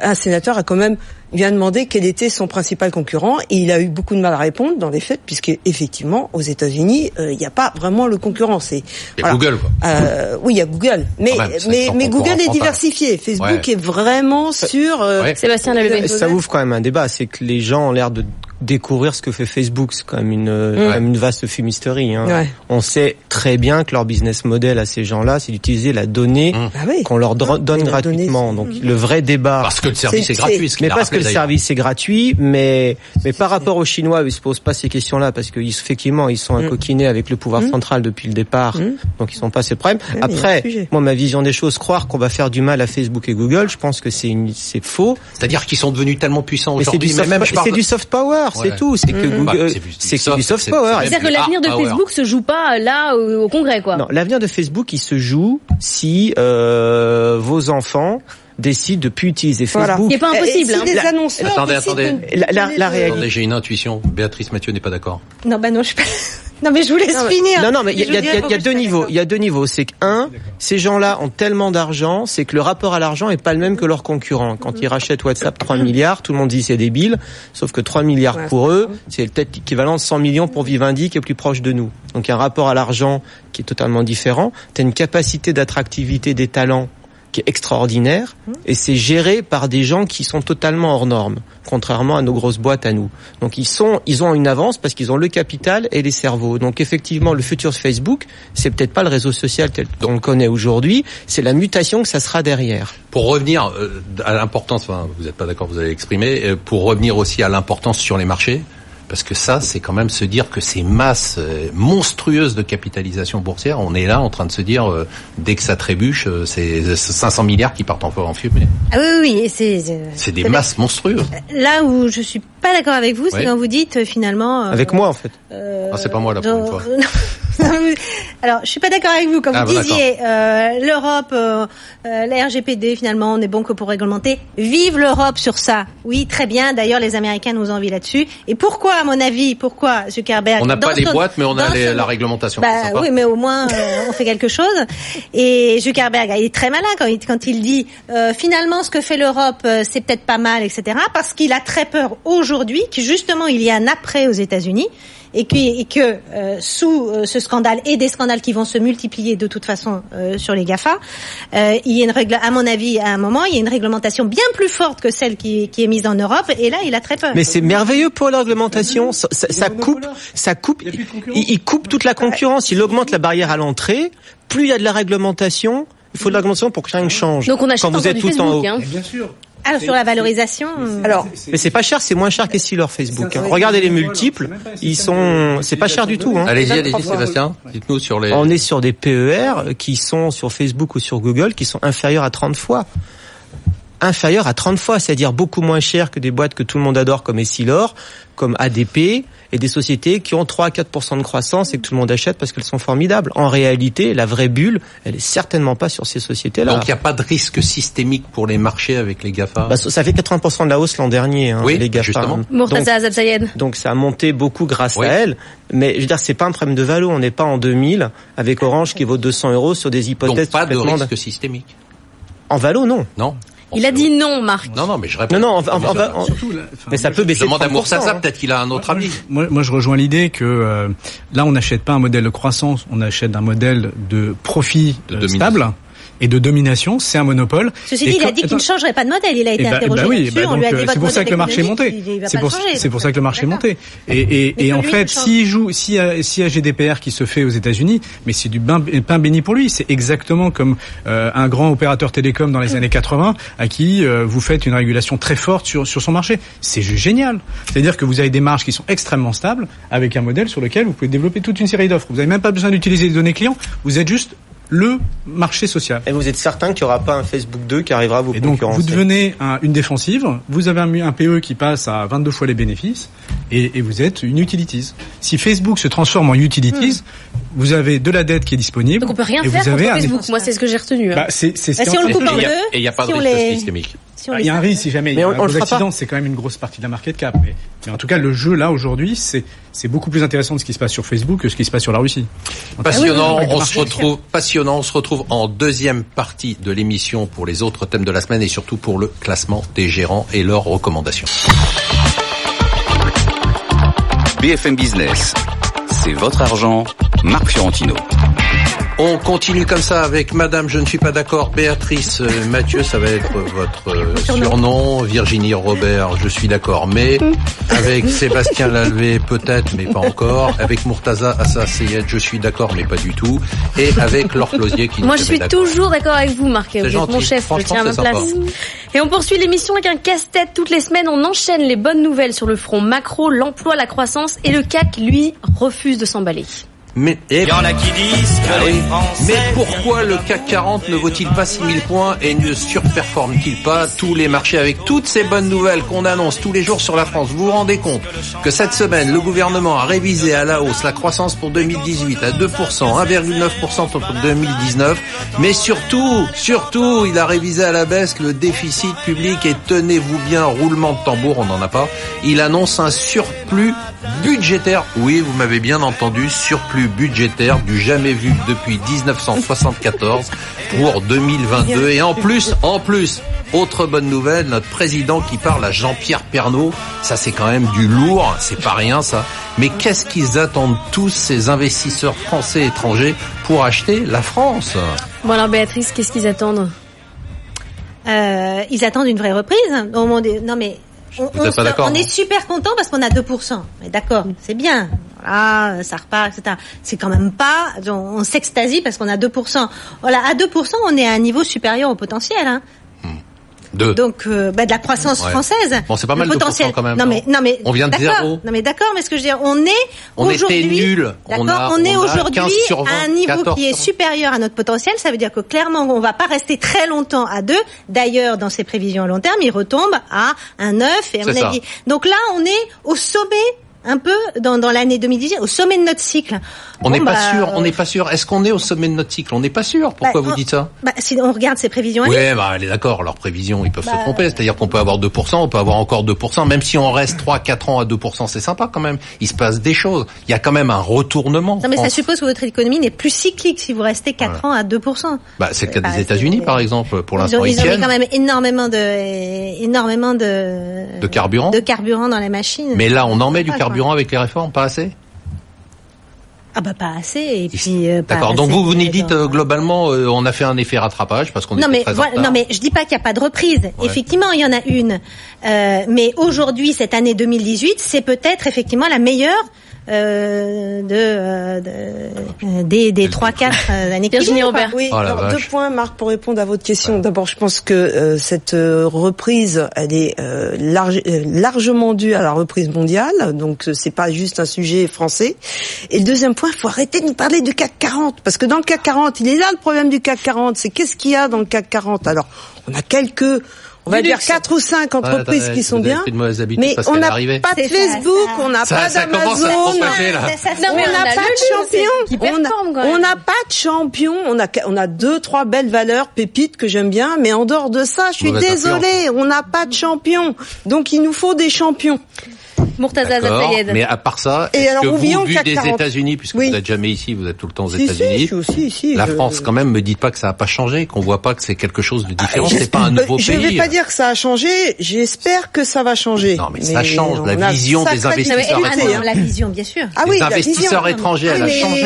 [SPEAKER 6] un sénateur a quand même bien demandé quel était son principal concurrent, et il a eu beaucoup de mal à répondre dans les faits, puisque effectivement, aux États-Unis, euh, il n'y a pas vraiment le concurrent. C'est
[SPEAKER 2] Il y a Google, quoi.
[SPEAKER 6] Euh, oui, il y a Google, mais
[SPEAKER 2] même, c'est
[SPEAKER 6] mais, Google est
[SPEAKER 2] frontal.
[SPEAKER 6] diversifié. Facebook
[SPEAKER 2] Ouais.
[SPEAKER 6] est vraiment sur. euh,
[SPEAKER 2] Ouais.
[SPEAKER 3] Sébastien.
[SPEAKER 5] Ça ouvre quand même un débat, c'est que les gens ont l'air de découvrir ce que fait Facebook, c'est quand même une, quand même une vaste fumisterie. Hein.
[SPEAKER 6] Ouais.
[SPEAKER 5] On sait très bien que leur business model à ces gens-là, c'est d'utiliser la donnée
[SPEAKER 6] Ah oui.
[SPEAKER 5] qu'on leur donne
[SPEAKER 6] donnée,
[SPEAKER 5] gratuitement. Donc le vrai débat,
[SPEAKER 2] Parce que le service est gratuit, ce
[SPEAKER 5] mais
[SPEAKER 2] a
[SPEAKER 5] parce que le service est gratuit, mais mais par rapport aux Chinois, ils se posent pas ces questions-là parce qu'ils effectivement ils sont incoquinés avec le pouvoir central depuis le départ, donc ils sont pas ces problèmes.
[SPEAKER 6] Mm. il y a un
[SPEAKER 5] Après, moi ma vision des choses, croire qu'on va faire du mal à Facebook et Google, je pense que c'est une c'est faux.
[SPEAKER 2] C'est-à-dire qu'ils sont devenus tellement puissants
[SPEAKER 5] Mais c'est du
[SPEAKER 2] aujourd'hui.
[SPEAKER 5] soft,
[SPEAKER 2] mais même, je parle
[SPEAKER 5] c'est
[SPEAKER 2] de-
[SPEAKER 5] du soft power, C'est tout. C'est que
[SPEAKER 2] Bah,
[SPEAKER 5] Google,
[SPEAKER 2] c'est du-
[SPEAKER 5] que
[SPEAKER 2] soft,
[SPEAKER 5] du soft
[SPEAKER 2] c'est-
[SPEAKER 5] power.
[SPEAKER 2] c'est-
[SPEAKER 3] C'est-à-dire que l'avenir de. Facebook se joue pas là au, au congrès, quoi.
[SPEAKER 5] Non, l'avenir de Facebook, il se joue si euh, vos enfants décident de plus utiliser
[SPEAKER 6] Voilà.
[SPEAKER 5] Facebook.
[SPEAKER 3] Ce qui est pas
[SPEAKER 6] Et- et
[SPEAKER 3] impossible,
[SPEAKER 6] si
[SPEAKER 3] hein.
[SPEAKER 6] les
[SPEAKER 5] La-
[SPEAKER 6] annonceurs
[SPEAKER 2] Attendez, attendez.
[SPEAKER 6] de-
[SPEAKER 5] La- la- la
[SPEAKER 2] Attendez, j'ai une intuition. Béatrice Mathieu n'est pas d'accord.
[SPEAKER 7] Non, bah non, je suis pas. Non, mais je vous laisse
[SPEAKER 6] Non,
[SPEAKER 7] finir.
[SPEAKER 5] Non, non, mais il y, a- y y y deux niveaux. Il y a deux niveaux. C'est que un, ces gens-là ont tellement d'argent, c'est que le rapport à l'argent est pas le même que leurs concurrents. Quand ils rachètent WhatsApp 3 milliards, tout le monde dit c'est débile. Sauf que 3 milliards
[SPEAKER 6] Ouais,
[SPEAKER 5] pour eux, c'est peut-être l'équivalent de 100 millions pour Vivendi qui est plus proche de nous. Donc il y a un rapport à l'argent qui est totalement différent. Tu as une capacité d'attractivité des talents qui est extraordinaire et c'est géré par des gens qui sont totalement hors normes, contrairement à nos grosses boîtes à nous. Donc ils sont, ils ont une avance parce qu'ils ont le capital et les cerveaux. Donc effectivement, le futur Facebook, c'est peut-être pas le réseau social tel qu'on le connaît aujourd'hui, c'est la mutation que ça sera derrière.
[SPEAKER 2] Pour revenir euh, à l'importance, enfin, vous n'êtes pas d'accord, vous avez exprimé, euh, pour revenir aussi à l'importance sur les marchés, parce que ça, c'est quand même se dire que ces masses euh, monstrueuses de capitalisation boursière, on est là en train de se dire, euh, dès que ça trébuche, euh, c'est 500 milliards qui partent en, en fumée.
[SPEAKER 7] Ah oui, oui, et c'est.
[SPEAKER 2] C'est des masses monstrueuses.
[SPEAKER 7] Là où je suis pas d'accord avec vous, c'est
[SPEAKER 2] Oui.
[SPEAKER 7] quand vous dites finalement. euh,
[SPEAKER 5] Avec moi en fait.
[SPEAKER 7] euh,
[SPEAKER 2] Ah, c'est pas moi, là, pour une fois.
[SPEAKER 7] Alors, je suis pas d'accord avec vous. Quand
[SPEAKER 2] Ah,
[SPEAKER 7] vous
[SPEAKER 2] bon,
[SPEAKER 7] disiez euh, l'Europe, euh, euh, la RGPD, finalement, on est bon que pour réglementer. Vive l'Europe sur ça. Oui, très bien. D'ailleurs, les Américains nous envient là-dessus. Et pourquoi, à mon avis, pourquoi Zuckerberg
[SPEAKER 2] On n'a pas les
[SPEAKER 7] son-
[SPEAKER 2] boîtes, mais on a
[SPEAKER 7] dans
[SPEAKER 2] les-
[SPEAKER 7] son-
[SPEAKER 2] la réglementation.
[SPEAKER 7] Bah oui, mais au moins euh, on fait quelque chose. Et Zuckerberg, il est très malin quand il, quand il dit euh, finalement ce que fait l'Europe, euh, c'est peut-être pas mal, etc. Parce qu'il a très peur aujourd'hui que justement il y a un après aux États-Unis et que, et que euh, sous euh, ce scandale et des scandales qui vont se multiplier de toute façon euh, sur les Gafa, euh, il y a une règle, à mon avis, à un moment, il y a une réglementation bien plus forte que celle qui, qui est mise en Europe. Et là, il a très peur.
[SPEAKER 5] Mais c'est merveilleux pour la réglementation. Ça, ça- ça coupe, ça coupe,
[SPEAKER 4] Il y a plus de concurrence.
[SPEAKER 5] il, il coupe toute la concurrence. Il augmente la barrière à l'entrée. Plus il y a de la réglementation, il faut de la réglementation pour que rien ne change.
[SPEAKER 3] Donc on achète
[SPEAKER 5] Quand vous
[SPEAKER 3] encore
[SPEAKER 5] êtes
[SPEAKER 3] du
[SPEAKER 5] tout en
[SPEAKER 3] Facebook.
[SPEAKER 5] haut.
[SPEAKER 3] Hein.
[SPEAKER 4] Bien sûr.
[SPEAKER 7] Alors sur la valorisation.
[SPEAKER 6] Alors,
[SPEAKER 5] Mais c'est pas cher, c'est moins cher que si leur Facebook. hein. Regardez les multiples, ils sont, c'est pas cher du tout. Hein.
[SPEAKER 2] Allez-y, allez-y. Sébastien. Dites-nous sur les.
[SPEAKER 5] On est sur des PER qui sont sur Facebook ou sur Google qui sont inférieurs à 30 fois. Inférieurs à 30 fois, c'est-à-dire beaucoup moins cher que des boîtes que tout le monde adore comme Essilor, comme ADP et des sociétés qui ont 3 à 4% de croissance et que tout le monde achète parce qu'elles sont formidables. En réalité, la vraie bulle, elle est certainement pas sur ces sociétés-là.
[SPEAKER 2] Donc il n'y a pas de risque systémique pour les marchés avec les GAFA?
[SPEAKER 5] Bah, ça fait 80 de la hausse l'an dernier, hein,
[SPEAKER 2] Oui,
[SPEAKER 5] les GAFA.
[SPEAKER 2] justement.
[SPEAKER 5] Donc,
[SPEAKER 3] Murtaza Azad
[SPEAKER 5] donc ça a monté beaucoup grâce
[SPEAKER 2] Oui.
[SPEAKER 5] à elle, mais je veux dire c'est pas un problème de valo, on n'est pas en 2000 avec Orange qui vaut 200 euros sur des hypothèses
[SPEAKER 2] Donc pas de risque systémique?
[SPEAKER 5] en valo non.
[SPEAKER 2] Non
[SPEAKER 3] Il a dit non, Marc.
[SPEAKER 2] Non, non, mais je répète.
[SPEAKER 5] Non non,
[SPEAKER 4] Surtout, là, enfin,
[SPEAKER 5] mais ça peut
[SPEAKER 2] Je
[SPEAKER 5] baisser.
[SPEAKER 2] demande à
[SPEAKER 5] 30%,
[SPEAKER 2] Moursasa,
[SPEAKER 5] hein.
[SPEAKER 2] peut-être qu'il a un autre avis.
[SPEAKER 4] Moi, moi, je rejoins l'idée que euh, là, on n'achète pas un modèle de croissance, on achète un modèle de profit
[SPEAKER 2] De
[SPEAKER 4] euh, stable et de domination. C'est un monopole.
[SPEAKER 7] Ceci
[SPEAKER 4] Et
[SPEAKER 7] dit, il a dit qu'il ne changerait pas de modèle. Il a été
[SPEAKER 4] Eh ben-
[SPEAKER 7] interrogé
[SPEAKER 4] bah oui,
[SPEAKER 7] là-dessus.
[SPEAKER 4] bah
[SPEAKER 7] on
[SPEAKER 4] donc,
[SPEAKER 7] lui a dit
[SPEAKER 4] euh,
[SPEAKER 7] votre
[SPEAKER 4] c'est pour ça que le marché est monté. C'est pour, ça que le marché est monté. Et, en fait, s'il joue, s'il y a, s'il y a GDPR qui se fait aux États-Unis, mais c'est du pain, pain béni pour lui. C'est exactement comme euh, un grand opérateur télécom dans les années 80 à qui euh, vous faites une régulation très forte sur, sur son marché. C'est juste génial. C'est-à-dire que vous avez des marges qui sont extrêmement stables avec un modèle sur lequel vous pouvez développer toute une série d'offres. Vous n'avez même pas besoin d'utiliser les données clients. Vous êtes juste le marché social.
[SPEAKER 5] Et vous êtes certain qu'il n'y aura pas un Facebook 2 qui arrivera à vous
[SPEAKER 4] Et donc,
[SPEAKER 5] concurrencer
[SPEAKER 4] vous devenez un- une défensive, vous avez un, un PE qui passe à 22 fois les bénéfices, et, et vous êtes une utilities. Si Facebook se transforme en utilities, vous avez de la dette qui est disponible.
[SPEAKER 3] Donc on peut rien
[SPEAKER 4] et
[SPEAKER 3] faire
[SPEAKER 4] vous avez
[SPEAKER 3] contre
[SPEAKER 4] un-
[SPEAKER 3] Facebook. Moi, c'est ce que j'ai retenu. hein.
[SPEAKER 4] Bah, c'est, c'est ce
[SPEAKER 7] Bah, si on le coupe en deux,
[SPEAKER 2] et il n'y a pas
[SPEAKER 7] si
[SPEAKER 2] de risque
[SPEAKER 7] les-
[SPEAKER 2] systémique.
[SPEAKER 4] Ah,
[SPEAKER 7] les
[SPEAKER 4] Il y a un risque si jamais.
[SPEAKER 5] Mais
[SPEAKER 4] il y a
[SPEAKER 5] on-
[SPEAKER 4] un
[SPEAKER 5] on
[SPEAKER 4] gros accident, c'est quand même une grosse partie de la market cap. Mais, mais en tout cas, le jeu là aujourd'hui, c'est c'est beaucoup plus intéressant de ce qui se passe sur Facebook que ce qui se passe sur la Russie.
[SPEAKER 2] Passionnant, on se retrouve passionnant, on se retrouve en deuxième partie de l'émission pour les autres thèmes de la semaine et surtout pour le classement des gérants et leurs recommandations.
[SPEAKER 1] BFM Business, c'est votre argent, Marc Fiorentino.
[SPEAKER 2] On continue comme ça avec Madame, je ne suis pas d'accord, Béatrice euh, Mathieu, ça va être votre euh, surnom, Virginie Robert, je suis d'accord, mais avec Sébastien Lalvé, peut-être, mais pas encore, avec Murtaza Assa Seyed, je suis d'accord, mais pas du tout, et avec Laure Closier qui
[SPEAKER 3] Moi, je suis toujours d'accord avec vous, Marc. Vous êtes mon chef, je tiens à ma place. Et on poursuit l'émission avec un casse-tête. Toutes les semaines. On enchaîne les bonnes nouvelles sur le front. Macro, l'emploi, la croissance, et le CAC, lui, refuse de s'emballer.
[SPEAKER 2] Mais, et-
[SPEAKER 8] Il y en a qui disent que
[SPEAKER 2] Ah
[SPEAKER 8] les
[SPEAKER 2] oui.
[SPEAKER 8] Français...
[SPEAKER 2] Mais pourquoi le CAC 40 ne vaut-il pas 6000 points et ne surperforme-t-il pas tous les marchés avec toutes ces bonnes nouvelles qu'on annonce tous les jours sur la France? Vous vous rendez compte que cette semaine, le gouvernement a révisé à la hausse la croissance pour 2018 à 2%, 1,9% pour 2019, mais surtout, surtout, il a révisé à la baisse le déficit public et tenez-vous bien, roulement de tambour, on n'en a pas, il annonce un surplus budgétaire. Oui, vous m'avez bien entendu, surplus budgétaire du jamais vu depuis 1974 pour 2022. Et en plus, en plus, autre bonne nouvelle, notre président qui parle à Jean-Pierre Pernaud, ça c'est quand même du lourd, c'est pas rien ça. Mais qu'est-ce qu'ils attendent tous ces investisseurs français et étrangers pour acheter la France?
[SPEAKER 3] Bon alors Béatrice, qu'est-ce qu'ils attendent?
[SPEAKER 7] Euh, ils attendent une vraie reprise. Au moment des- Non mais on, on
[SPEAKER 2] pas
[SPEAKER 7] se-
[SPEAKER 2] d'accord,
[SPEAKER 7] on
[SPEAKER 2] non
[SPEAKER 7] est super content parce qu'on a 2%. Mais d'accord, c'est bien. Voilà, ça repart, etc. C'est quand même pas, on, on s'extasie parce qu'on a 2%. Voilà, à 2%, on est à un niveau supérieur au potentiel. Hein.
[SPEAKER 2] Deux.
[SPEAKER 7] Donc, euh, bah, de la croissance
[SPEAKER 2] Ouais.
[SPEAKER 7] française.
[SPEAKER 2] Bon, c'est pas mal, 2%
[SPEAKER 7] potentiel.
[SPEAKER 2] quand même,
[SPEAKER 7] Non
[SPEAKER 2] non
[SPEAKER 7] mais, non mais.
[SPEAKER 2] On vient de zéro.
[SPEAKER 7] Non mais d'accord, mais ce que je veux dire, on est
[SPEAKER 2] On était
[SPEAKER 7] aujourd'hui.
[SPEAKER 2] nuls. On a-
[SPEAKER 7] on, est aujourd'hui
[SPEAKER 2] 15 sur 20,
[SPEAKER 7] à un niveau
[SPEAKER 2] 14
[SPEAKER 7] qui est
[SPEAKER 2] sur 20.
[SPEAKER 7] supérieur à notre potentiel. Ça veut dire que clairement, on va pas rester très longtemps à deux. D'ailleurs, dans ses prévisions à long terme, il retombe à un 9 et à mon avis. Donc là, on est au sommet un peu dans, dans l'année 2018, au sommet de notre cycle.
[SPEAKER 2] On
[SPEAKER 7] Bon,
[SPEAKER 2] n'est pas
[SPEAKER 7] bah,
[SPEAKER 2] sûr, on n'est pas sûr. Est-ce qu'on est au sommet de notre cycle? On n'est pas sûr. Pourquoi
[SPEAKER 7] bah,
[SPEAKER 2] vous
[SPEAKER 7] on-
[SPEAKER 2] dites ça?
[SPEAKER 7] bah, si on regarde ses prévisions
[SPEAKER 2] Oui, bah, elle est d'accord, leurs prévisions, ils peuvent
[SPEAKER 7] Bah,
[SPEAKER 2] se tromper. C'est-à-dire qu'on peut avoir 2%, on peut avoir encore 2%, même si on reste 3, 4 ans à 2%, c'est sympa quand même. Il se passe des choses. Il y a quand même un retournement.
[SPEAKER 7] Non mais ça suppose que votre économie n'est plus cyclique si vous restez 4 ans à 2%.
[SPEAKER 2] Bah, c'est le cas
[SPEAKER 7] Bah,
[SPEAKER 2] des États-Unis, par exemple. Pour
[SPEAKER 7] Ils
[SPEAKER 2] l'instant,
[SPEAKER 7] ont,
[SPEAKER 2] ils
[SPEAKER 7] ils ont mis
[SPEAKER 2] tiennent.
[SPEAKER 7] quand même énormément de énormément de
[SPEAKER 2] De carburant
[SPEAKER 7] de carburant dans les machines.
[SPEAKER 2] Mais là, on en met du
[SPEAKER 7] quoi.
[SPEAKER 2] Carburant avec les réformes, pas assez?
[SPEAKER 7] Ah bah pas assez et puis euh,
[SPEAKER 2] D'accord. Donc vous, vous nous dites
[SPEAKER 7] dans-
[SPEAKER 2] euh, globalement, euh, on a fait un effet rattrapage parce qu'on
[SPEAKER 7] non mais
[SPEAKER 2] très
[SPEAKER 7] voilà, non mais je dis pas qu'il n'y a pas de reprise. Effectivement, il y en a une. Euh, mais aujourd'hui, cette année 2018, c'est peut-être effectivement la meilleure euh, de, euh, de- euh, des des trois quatre euh, années qui
[SPEAKER 3] Virginie
[SPEAKER 7] viennent.
[SPEAKER 6] Oui,
[SPEAKER 2] Oh
[SPEAKER 6] alors, deux points, Marc, pour répondre à votre question. D'abord, je pense que euh, cette reprise, elle est large- largement due à la reprise mondiale, donc euh, c'est pas juste un sujet français. Et le deuxième point, il faut arrêter de nous parler du CAC 40, parce que dans le CAC 40, il est là le problème du CAC 40, c'est qu'est-ce qu'il y a dans le CAC 40 Alors, on a quelques, on va
[SPEAKER 2] Du
[SPEAKER 6] dire quatre ou cinq entreprises qui sont bien, mais
[SPEAKER 2] parce
[SPEAKER 6] on n'a pas de Facebook,
[SPEAKER 7] ça.
[SPEAKER 6] on n'a pas d'Amazon, on n'a pas de champion.
[SPEAKER 3] qui
[SPEAKER 6] On n'a pas de champion. On a, on a deux, trois belles valeurs, pépites que j'aime bien, mais en dehors de ça, je suis désolée, on n'a pas de champion. Donc il nous faut des champions.
[SPEAKER 3] Murtaza.
[SPEAKER 2] Mais à part ça,
[SPEAKER 6] Et alors,
[SPEAKER 2] que vous, vu
[SPEAKER 6] CAC
[SPEAKER 2] des
[SPEAKER 6] 40.
[SPEAKER 2] États-Unis, puisque
[SPEAKER 6] Oui.
[SPEAKER 2] vous n'êtes jamais ici, vous êtes tout le temps aux
[SPEAKER 6] Si, si,
[SPEAKER 2] États-Unis.
[SPEAKER 6] je suis aussi ici.
[SPEAKER 2] La
[SPEAKER 6] je-
[SPEAKER 2] France, quand même, me dites pas que ça n'a pas changé, qu'on voit pas que c'est quelque chose de différent. c'est pas un nouveau
[SPEAKER 6] je
[SPEAKER 2] pays.
[SPEAKER 6] vais pas dire que ça a changé. J'espère que ça va changer.
[SPEAKER 2] Non, mais ça change, la vision des investisseurs
[SPEAKER 7] Ah
[SPEAKER 2] étrangers.
[SPEAKER 7] non,
[SPEAKER 6] hein.
[SPEAKER 7] la vision, bien sûr.
[SPEAKER 6] Ah oui,
[SPEAKER 2] Les
[SPEAKER 6] la
[SPEAKER 2] investisseurs
[SPEAKER 6] vision.
[SPEAKER 2] étrangers, elle a
[SPEAKER 6] mais-
[SPEAKER 2] changé.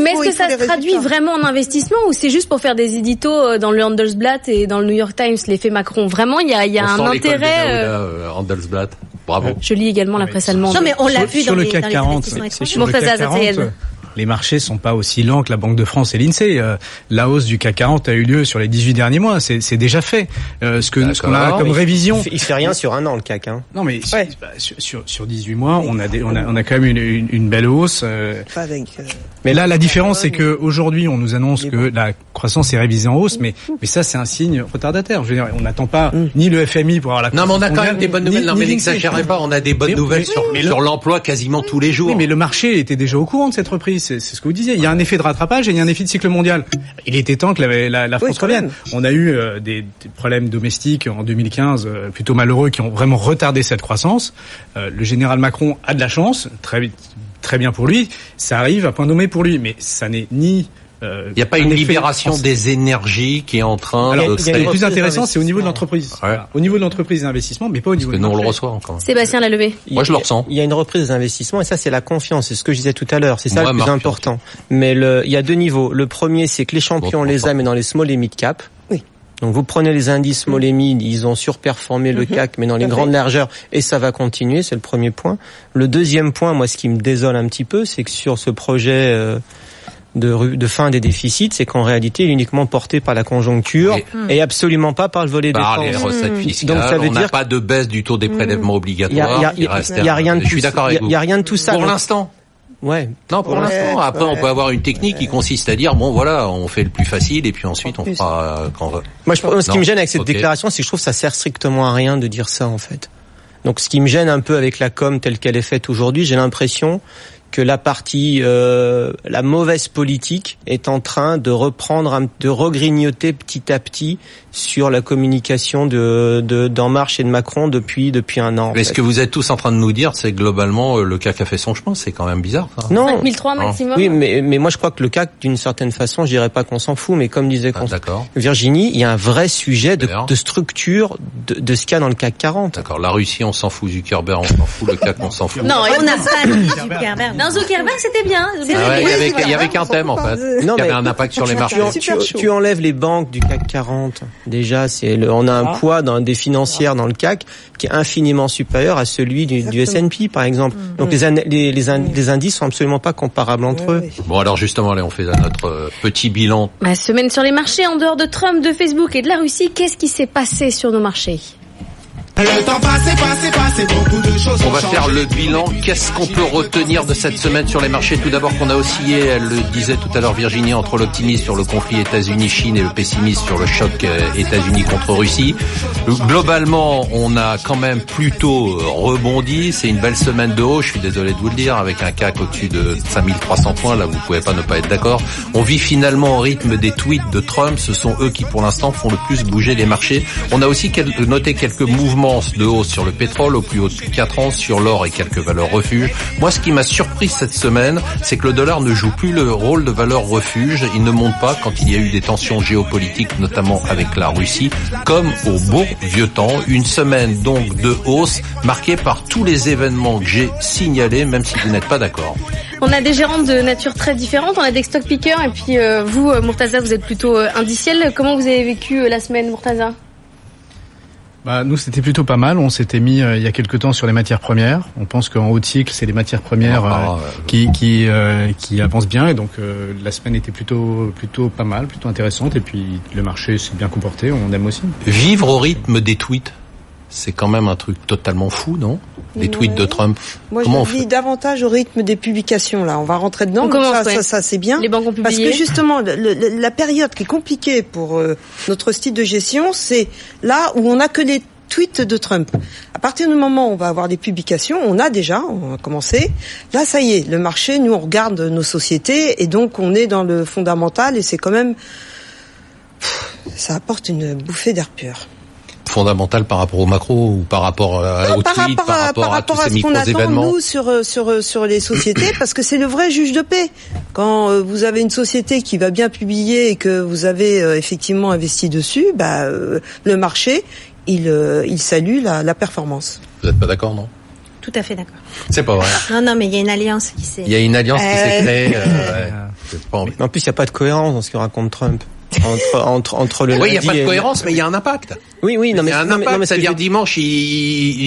[SPEAKER 3] mais est-ce que ça se traduit vraiment en investissement ou c'est juste pour faire des éditos euh, dans le Handelsblatt et dans le New York Times, l'effet Macron? Vraiment, il y a, il y a un intérêt. Euh,
[SPEAKER 2] euh, Handelsblatt. Bravo.
[SPEAKER 3] Je lis également la presse allemande.
[SPEAKER 7] Non mais on l'a vu
[SPEAKER 4] sur
[SPEAKER 7] dans
[SPEAKER 4] le
[SPEAKER 7] les,
[SPEAKER 4] CAC
[SPEAKER 7] dans les
[SPEAKER 4] 40,
[SPEAKER 7] investissements
[SPEAKER 4] c'est
[SPEAKER 7] étrangers.
[SPEAKER 4] sur le CAC 40,
[SPEAKER 3] Zafayed.
[SPEAKER 4] euh, les marchés sont pas aussi lents que la Banque de France et l'INSEE. Euh, La hausse du CAC 40 a eu lieu sur les 18 derniers mois. C'est c'est déjà fait. Euh, ce que ce qu'on a comme
[SPEAKER 5] Il
[SPEAKER 4] révision.
[SPEAKER 5] Il fait rien sur un an le CAC. Hein.
[SPEAKER 4] Non mais
[SPEAKER 6] Ouais.
[SPEAKER 4] bah, sur, sur sur 18 mois, on a des, on a on a quand même une, une, une belle hausse. euh,
[SPEAKER 6] Pas avec, euh,
[SPEAKER 4] mais là, la différence, c'est que aujourd'hui, on nous annonce que la croissance est révisée en hausse, mais mais ça, c'est un signe retardataire. Je veux dire, on n'attend pas
[SPEAKER 6] Mm.
[SPEAKER 4] ni le FMI pour avoir la
[SPEAKER 2] Non, mais on a quand même des bonnes nouvelles. Non, mais
[SPEAKER 4] l'INSEE.
[SPEAKER 2] n'exagérez pas, on a des bonnes nouvelles sur, l'emploi quasiment tous les jours.
[SPEAKER 4] Oui, mais le marché était déjà au courant de cette reprise. C'est ce que vous disiez. Il y a un effet de rattrapage et il y a un effet de cycle mondial. Il était temps que la, la, la
[SPEAKER 6] Oui,
[SPEAKER 4] France revienne. On a eu euh, des, des problèmes domestiques en 2015 euh, plutôt malheureux qui ont vraiment retardé cette croissance. Euh, le général Macron a de la chance, très très bien pour lui. Ça arrive à point nommé pour lui, mais ça n'est ni
[SPEAKER 2] Il n'y a pas
[SPEAKER 4] un
[SPEAKER 2] une libération des énergies qui est en train
[SPEAKER 4] Alors,
[SPEAKER 2] de
[SPEAKER 4] le plus intéressant, c'est au niveau de l'entreprise.
[SPEAKER 2] Ouais.
[SPEAKER 4] Voilà. Au niveau de l'entreprise d'investissement, mais pas au niveau
[SPEAKER 2] que
[SPEAKER 4] du
[SPEAKER 2] nous on le reçoit encore.
[SPEAKER 3] Sébastien Lalevé.
[SPEAKER 2] Moi, je le ressens.
[SPEAKER 5] Il y a une reprise d'investissement et ça c'est la confiance, c'est ce que je disais tout à l'heure, c'est ça
[SPEAKER 2] Moi,
[SPEAKER 5] le plus
[SPEAKER 2] Marc,
[SPEAKER 5] important. Mais le, il y a deux niveaux. Le premier c'est que les champions on les a mais dans les small et mid cap.
[SPEAKER 6] Oui.
[SPEAKER 5] Donc vous prenez les indices small et mid, ils ont surperformé le CAC mais dans les grandes largeurs et ça va continuer, c'est le premier point. Le deuxième point, moi ce qui me désole un petit peu, c'est que sur ce projet euh, de, fin des déficits, c'est qu'en réalité il est uniquement porté par la conjoncture
[SPEAKER 2] Et-
[SPEAKER 5] et absolument pas par le volet
[SPEAKER 2] Par les recettes fiscales,
[SPEAKER 5] Donc, ça veut
[SPEAKER 2] on n'a
[SPEAKER 5] dire-
[SPEAKER 2] pas de baisse du taux des prélèvements
[SPEAKER 5] Il y a,
[SPEAKER 2] obligatoires.
[SPEAKER 5] il y a- y rien de
[SPEAKER 2] Je suis
[SPEAKER 5] tout ça.
[SPEAKER 2] d'accord
[SPEAKER 5] Il y
[SPEAKER 2] avec
[SPEAKER 5] a- il y a
[SPEAKER 2] vous.
[SPEAKER 5] rien de tout ça.
[SPEAKER 2] Pour l'instant.
[SPEAKER 5] Ouais.
[SPEAKER 2] Non, pour
[SPEAKER 6] Ouais,
[SPEAKER 2] l'instant. Après, on peut avoir une technique qui consiste à dire bon, voilà, on fait le plus facile et puis ensuite
[SPEAKER 6] En
[SPEAKER 2] on fera euh, quand.
[SPEAKER 5] Moi, je, ce qui me gêne avec cette déclaration, c'est que je trouve que ça sert strictement à rien de dire ça, en fait. Donc, ce qui me gêne un peu avec la com telle qu'elle est faite aujourd'hui, j'ai l'impression que la partie, euh, la mauvaise politique est en train de reprendre, de regrignoter petit à petit sur la communication de de d'En Marche et de Macron depuis depuis un an.
[SPEAKER 2] Mais ce
[SPEAKER 5] fait.
[SPEAKER 2] que vous êtes tous en train de nous dire, c'est que globalement euh, le CAC a fait son chemin. C'est quand même bizarre. Ça.
[SPEAKER 5] non,
[SPEAKER 3] 5003
[SPEAKER 2] Non.
[SPEAKER 3] maximum.
[SPEAKER 5] oui, mais mais moi je crois que le CAC, d'une certaine façon, je dirais pas qu'on s'en fout, mais comme disait
[SPEAKER 2] Ah.
[SPEAKER 5] Virginie, il y a un vrai sujet de, structure de, de ce qu'il y a dans le CAC 40.
[SPEAKER 2] D'accord. La Russie, on s'en fout. Zuckerberg, on s'en fout. Le CAC, on s'en fout.
[SPEAKER 3] Non,
[SPEAKER 7] On n'a pas mis
[SPEAKER 4] Zuckerberg.
[SPEAKER 3] Non, Zuckerberg, c'était bien.
[SPEAKER 2] Ah ouais, il y
[SPEAKER 6] Oui,
[SPEAKER 2] avait, il y avait qu'un thème en fait,
[SPEAKER 5] Non,
[SPEAKER 2] qui avait
[SPEAKER 5] mais-
[SPEAKER 2] un impact sur les
[SPEAKER 6] Tu
[SPEAKER 2] marchés.
[SPEAKER 5] tu, tu- enlèves les banques du CAC 40. Déjà, c'est le, on a un
[SPEAKER 6] Ah.
[SPEAKER 5] poids dans des financières dans le CAC qui est infiniment supérieur à celui du, du. S&P, par exemple. Donc les, an- les, les, in- les indices sont absolument pas comparables entre eux.
[SPEAKER 2] Bon alors justement, allez, on fait notre euh, petit bilan.
[SPEAKER 3] Ma semaine sur les marchés en dehors de Trump, de Facebook et de la Russie, qu'est-ce qui s'est passé sur nos marchés?
[SPEAKER 8] Le temps passé, passé, passé, beaucoup de choses
[SPEAKER 2] On va faire le bilan. Qu'est-ce qu'on peut retenir de cette semaine sur les marchés? Tout d'abord qu'on a oscillé, elle le disait tout à l'heure Virginie, entre l'optimisme sur le conflit États-Unis-Chine et le pessimisme sur le choc euh, États-Unis contre Russie. Globalement, on a quand même plutôt euh, rebondi. C'est une belle semaine de haut, je suis désolé de vous le dire, avec un CAC au-dessus de 5300 points. Là, vous pouvez pas ne pas être d'accord. On vit finalement au rythme des tweets de Trump. Ce sont eux qui, pour l'instant, font le plus bouger les marchés. On a aussi noté quelques mouvements de hausse sur le pétrole au plus haut de 4 ans, sur l'or et quelques valeurs refuges. Moi, ce qui m'a surpris cette semaine, c'est que le dollar ne joue plus le rôle de valeur refuge. Il ne monte pas quand il y a eu des tensions géopolitiques, notamment avec la Russie, comme au bon vieux temps. Une semaine donc de hausse marquée par tous les événements que j'ai signalés, même si vous n'êtes pas d'accord.
[SPEAKER 3] On a des gérants de nature très différente. On a des stock pickers et puis euh, vous, euh, Murtaza, vous êtes plutôt euh, indiciel. Comment vous avez vécu la semaine, Murtaza?
[SPEAKER 4] Bah, nous, c'était plutôt pas mal. On s'était mis euh, il y a quelque temps sur les matières premières. On pense qu'en haut cycle, c'est les matières premières
[SPEAKER 2] Ah,
[SPEAKER 4] euh,
[SPEAKER 2] euh,
[SPEAKER 4] qui qui euh, qui avancent bien. Et donc euh, la semaine était plutôt plutôt pas mal, plutôt intéressante. Et puis le marché s'est bien comporté. On aime aussi.
[SPEAKER 2] Vivre au rythme des tweets, c'est quand même un truc totalement fou, non? Les tweets de. Trump.
[SPEAKER 6] Moi,
[SPEAKER 2] Comment on
[SPEAKER 6] je vis davantage au rythme des publications. Là, on va rentrer dedans.
[SPEAKER 3] On
[SPEAKER 6] ça, ça, ça, c'est bien.
[SPEAKER 3] Les banques ont
[SPEAKER 6] Parce
[SPEAKER 3] publié.
[SPEAKER 6] que justement, le- le- la période qui est compliquée pour euh, notre style de gestion, c'est là où on n'a que les tweets de Trump. À partir du moment où on va avoir des publications, on a déjà, on a commencé. Là, ça y est, le marché, nous, on regarde nos sociétés et donc on est dans le fondamental et c'est quand même, pff, ça apporte une bouffée d'air pur.
[SPEAKER 2] Fondamental par rapport au macro ou par rapport euh, au
[SPEAKER 6] par
[SPEAKER 2] tweet,
[SPEAKER 6] rapport
[SPEAKER 2] par
[SPEAKER 6] à, par
[SPEAKER 2] à
[SPEAKER 6] rapport à ce qu'on attend nous sur sur sur les sociétés parce que c'est le vrai juge de paix. Quand euh, vous avez une société qui va bien publier et que vous avez euh, effectivement investi dessus, bah euh, le marché il euh, il salue la, la performance.
[SPEAKER 2] Vous n'êtes pas d'accord, non?
[SPEAKER 7] Tout à fait d'accord.
[SPEAKER 2] C'est pas vrai.
[SPEAKER 7] Non, non, mais il y a une alliance qui s'est...
[SPEAKER 2] Il y a une alliance qui s'est créée. euh, pas
[SPEAKER 5] En plus, il n'y a pas de cohérence dans ce que raconte Trump. Entre, entre, entre le
[SPEAKER 2] Oui, il n'y a pas de
[SPEAKER 5] et-
[SPEAKER 2] cohérence, mais il y a un impact.
[SPEAKER 5] Oui, oui, non, mais
[SPEAKER 2] un impact,
[SPEAKER 5] non, mais
[SPEAKER 2] c'est-à-dire dimanche, il,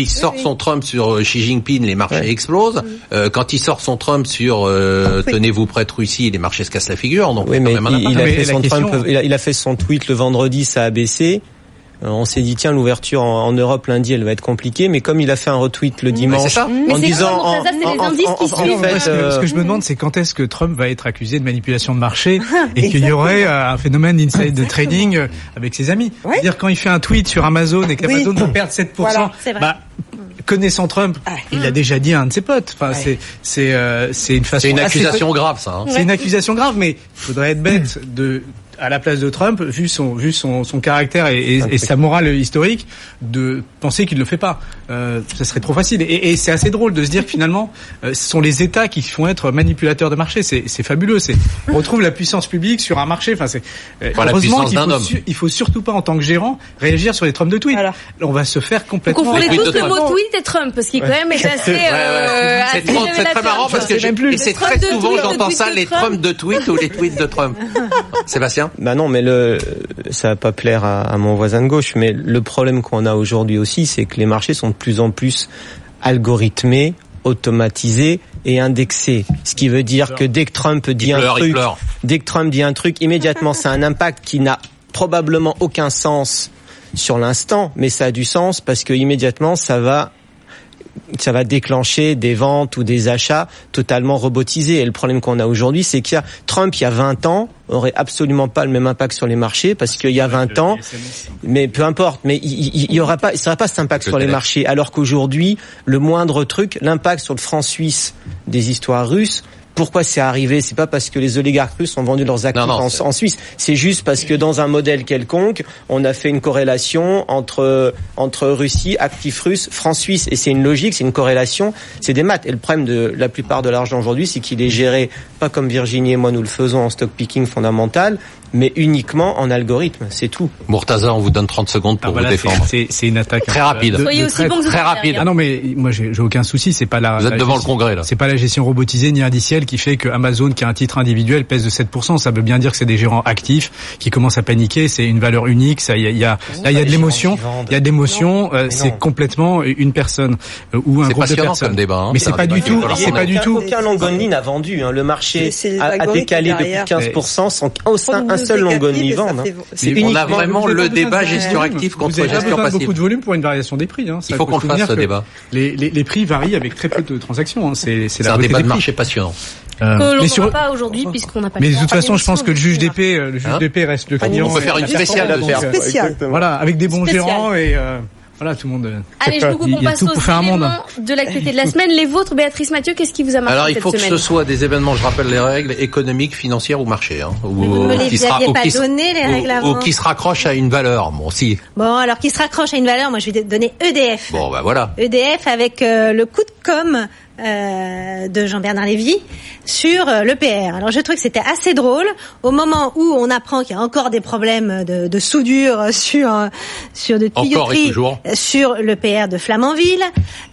[SPEAKER 2] il sort son Trump sur euh, Xi Jinping, les marchés
[SPEAKER 5] Ouais.
[SPEAKER 2] explosent. Euh, quand il sort son Trump sur euh,
[SPEAKER 6] Oui.
[SPEAKER 2] tenez-vous prête Russie, les marchés se cassent la figure. Donc
[SPEAKER 5] Oui,
[SPEAKER 2] il y a
[SPEAKER 5] mais
[SPEAKER 2] quand même un
[SPEAKER 5] il,
[SPEAKER 2] impact.
[SPEAKER 5] il a
[SPEAKER 4] Mais
[SPEAKER 5] fait
[SPEAKER 4] la
[SPEAKER 5] son
[SPEAKER 4] question-
[SPEAKER 5] Trump, il a, il a fait son tweet le vendredi, ça a baissé. Euh, On s'est dit tiens l'ouverture en, en Europe lundi elle va être compliquée mais comme il a fait un retweet le dimanche
[SPEAKER 2] ça.
[SPEAKER 3] Mais
[SPEAKER 5] en
[SPEAKER 3] c'est
[SPEAKER 5] disant en
[SPEAKER 4] Moi,
[SPEAKER 5] fait
[SPEAKER 4] ce, que,
[SPEAKER 5] euh,
[SPEAKER 4] ce que je me demande, c'est quand est-ce que Trump va être accusé de manipulation de marché et qu'il y aurait euh, un phénomène d'inside trading avec ses amis.
[SPEAKER 6] Ouais.
[SPEAKER 4] C'est-à-dire quand il fait un tweet sur Amazon et qu'Amazon
[SPEAKER 6] Oui.
[SPEAKER 4] va perdre 7%,
[SPEAKER 6] Voilà.
[SPEAKER 4] Bah, connaissant Trump,
[SPEAKER 6] Ah.
[SPEAKER 4] il l'a déjà dit à un de ses potes. Enfin,
[SPEAKER 6] Ouais.
[SPEAKER 4] c'est c'est euh, c'est une façon.
[SPEAKER 2] C'est une
[SPEAKER 4] assez-
[SPEAKER 2] accusation grave, ça. hein.
[SPEAKER 4] C'est une accusation grave, mais il faudrait être bête de à la place de Trump, vu son vu son, son caractère et, et- et sa morale historique, de penser qu'il ne le fait pas. Euh, ça serait trop facile. Et, et c'est assez drôle de se dire que finalement, euh, ce sont les États qui font être manipulateurs de marché. C'est c'est fabuleux. C'est on retrouve la puissance publique sur un marché. Enfin, c'est euh,
[SPEAKER 2] Enfin,
[SPEAKER 4] heureusement qu'il faut su- il faut surtout pas en tant que gérant réagir sur les Trump de tweet.
[SPEAKER 6] Voilà.
[SPEAKER 4] On va se faire
[SPEAKER 3] Vous
[SPEAKER 4] complètement.
[SPEAKER 3] confondez
[SPEAKER 2] tweets
[SPEAKER 3] tous le mot tweet et Trump, parce qu'il quand même est assez...
[SPEAKER 2] Ouais, ouais.
[SPEAKER 3] euh,
[SPEAKER 2] C'est très marrant parce que
[SPEAKER 4] Je sais
[SPEAKER 2] j'ai-
[SPEAKER 4] même plus.
[SPEAKER 2] et c'est très souvent j'entends ça, les.
[SPEAKER 3] Trump
[SPEAKER 2] de tweet ou les tweets de Trump. Sébastien
[SPEAKER 5] Bah non, mais le, ça va pas plaire à, à mon voisin de gauche. Mais le problème qu'on a aujourd'hui aussi, c'est que les marchés sont de plus en plus algorithmés, automatisés et indexés. Ce qui veut dire que dès que Trump dit
[SPEAKER 2] Il
[SPEAKER 5] un
[SPEAKER 2] pleure,
[SPEAKER 5] truc, dès que Trump dit un truc, immédiatement, ça a un impact qui n'a probablement aucun sens sur l'instant, mais ça a du sens parce que immédiatement, ça va ça va déclencher des ventes ou des achats totalement robotisés. Et le problème qu'on a aujourd'hui, c'est qu'il y a Trump, il y a 20 ans, aurait absolument pas le même impact sur les marchés parce qu'il y a 20 ans, mais peu importe, mais il, y aura pas, il sera pas cet impact sur les marchés. Alors qu'aujourd'hui, le moindre truc, l'impact sur le franc suisse des histoires russes, pourquoi c'est arrivé? C'est pas parce que les oligarques russes ont vendu leurs actifs en, Suisse. C'est juste parce que dans un modèle quelconque, on a fait une corrélation entre entre Russie, actifs russes, francs suisse. Et c'est une logique, c'est une corrélation, c'est des maths. Et le problème de la plupart de l'argent aujourd'hui, c'est qu'il est géré pas comme Virginie et moi nous le faisons en stock picking fondamental, mais uniquement en algorithme, c'est tout.
[SPEAKER 2] Murtaza, on vous donne 30 secondes pour ah, vous défendre.
[SPEAKER 4] C'est une attaque
[SPEAKER 2] très rapide.
[SPEAKER 3] Soyez aussi bon
[SPEAKER 2] très rapide.
[SPEAKER 4] Ah non mais moi j'ai aucun souci, c'est pas la.
[SPEAKER 2] Vous êtes devant
[SPEAKER 4] le
[SPEAKER 2] congrès là.
[SPEAKER 4] C'est pas la gestion robotisée ni indicielle qui fait que Amazon, qui a un titre individuel, pèse de 7%. Ça veut bien dire que c'est des gérants actifs qui commencent à paniquer. C'est une valeur unique. Ça, il y a, y a, là il y a de l'émotion. Il y a de l'émotion. Euh, c'est complètement une personne euh, ou un groupe de personnes.
[SPEAKER 2] Comme débat, hein.
[SPEAKER 4] mais c'est pas du tout. C'est pas du tout.
[SPEAKER 5] Aucun long n'a vendu. Hein. Le marché a, décalé depuis 15% sans un seul long only
[SPEAKER 2] c'est on a vraiment le débat gestion active contre gestion passive. Vous avez
[SPEAKER 4] beaucoup de volume pour une variation des prix. Hein.
[SPEAKER 2] Il faut qu'on le fasse ce débat.
[SPEAKER 4] Les, les, les, prix varient avec très peu de transactions. Hein.
[SPEAKER 2] C'est un débat de marché passionnant.
[SPEAKER 3] Euh, que l'on sur... pas aujourd'hui puisqu'on n'a pas.
[SPEAKER 4] Mais de toute façon, je pense que le juge d'épée, le juge hein d'épée reste le client.
[SPEAKER 2] On peut faire une spéciale.
[SPEAKER 4] Voilà, avec des bons gérants et. Euh, voilà, tout le monde. Euh,
[SPEAKER 3] Allez, je vous coupe, on passe aux événements de l'actualité de la semaine. Les vôtres, Béatrice Mathieu, qu'est-ce qui vous a marqué
[SPEAKER 2] Alors, il faut
[SPEAKER 3] que
[SPEAKER 2] ce soit des événements, je rappelle les règles, économiques, financières ou marché. Hein,
[SPEAKER 7] ou, vous ne qui sera, pas qui, donné les règles avant.
[SPEAKER 2] Ou qui se raccroche à une valeur. Bon, si.
[SPEAKER 7] Bon, alors qui se raccroche à une valeur, moi je vais donner EDF.
[SPEAKER 2] Bon, bah voilà.
[SPEAKER 7] EDF avec euh, le coup de com' euh, de Jean-Bernard Lévy sur euh, l'EPR. Alors je trouve que c'était assez drôle au moment où on apprend qu'il y a encore des problèmes de, de soudure sur sur de tuyauterie sur l'EPR de Flamanville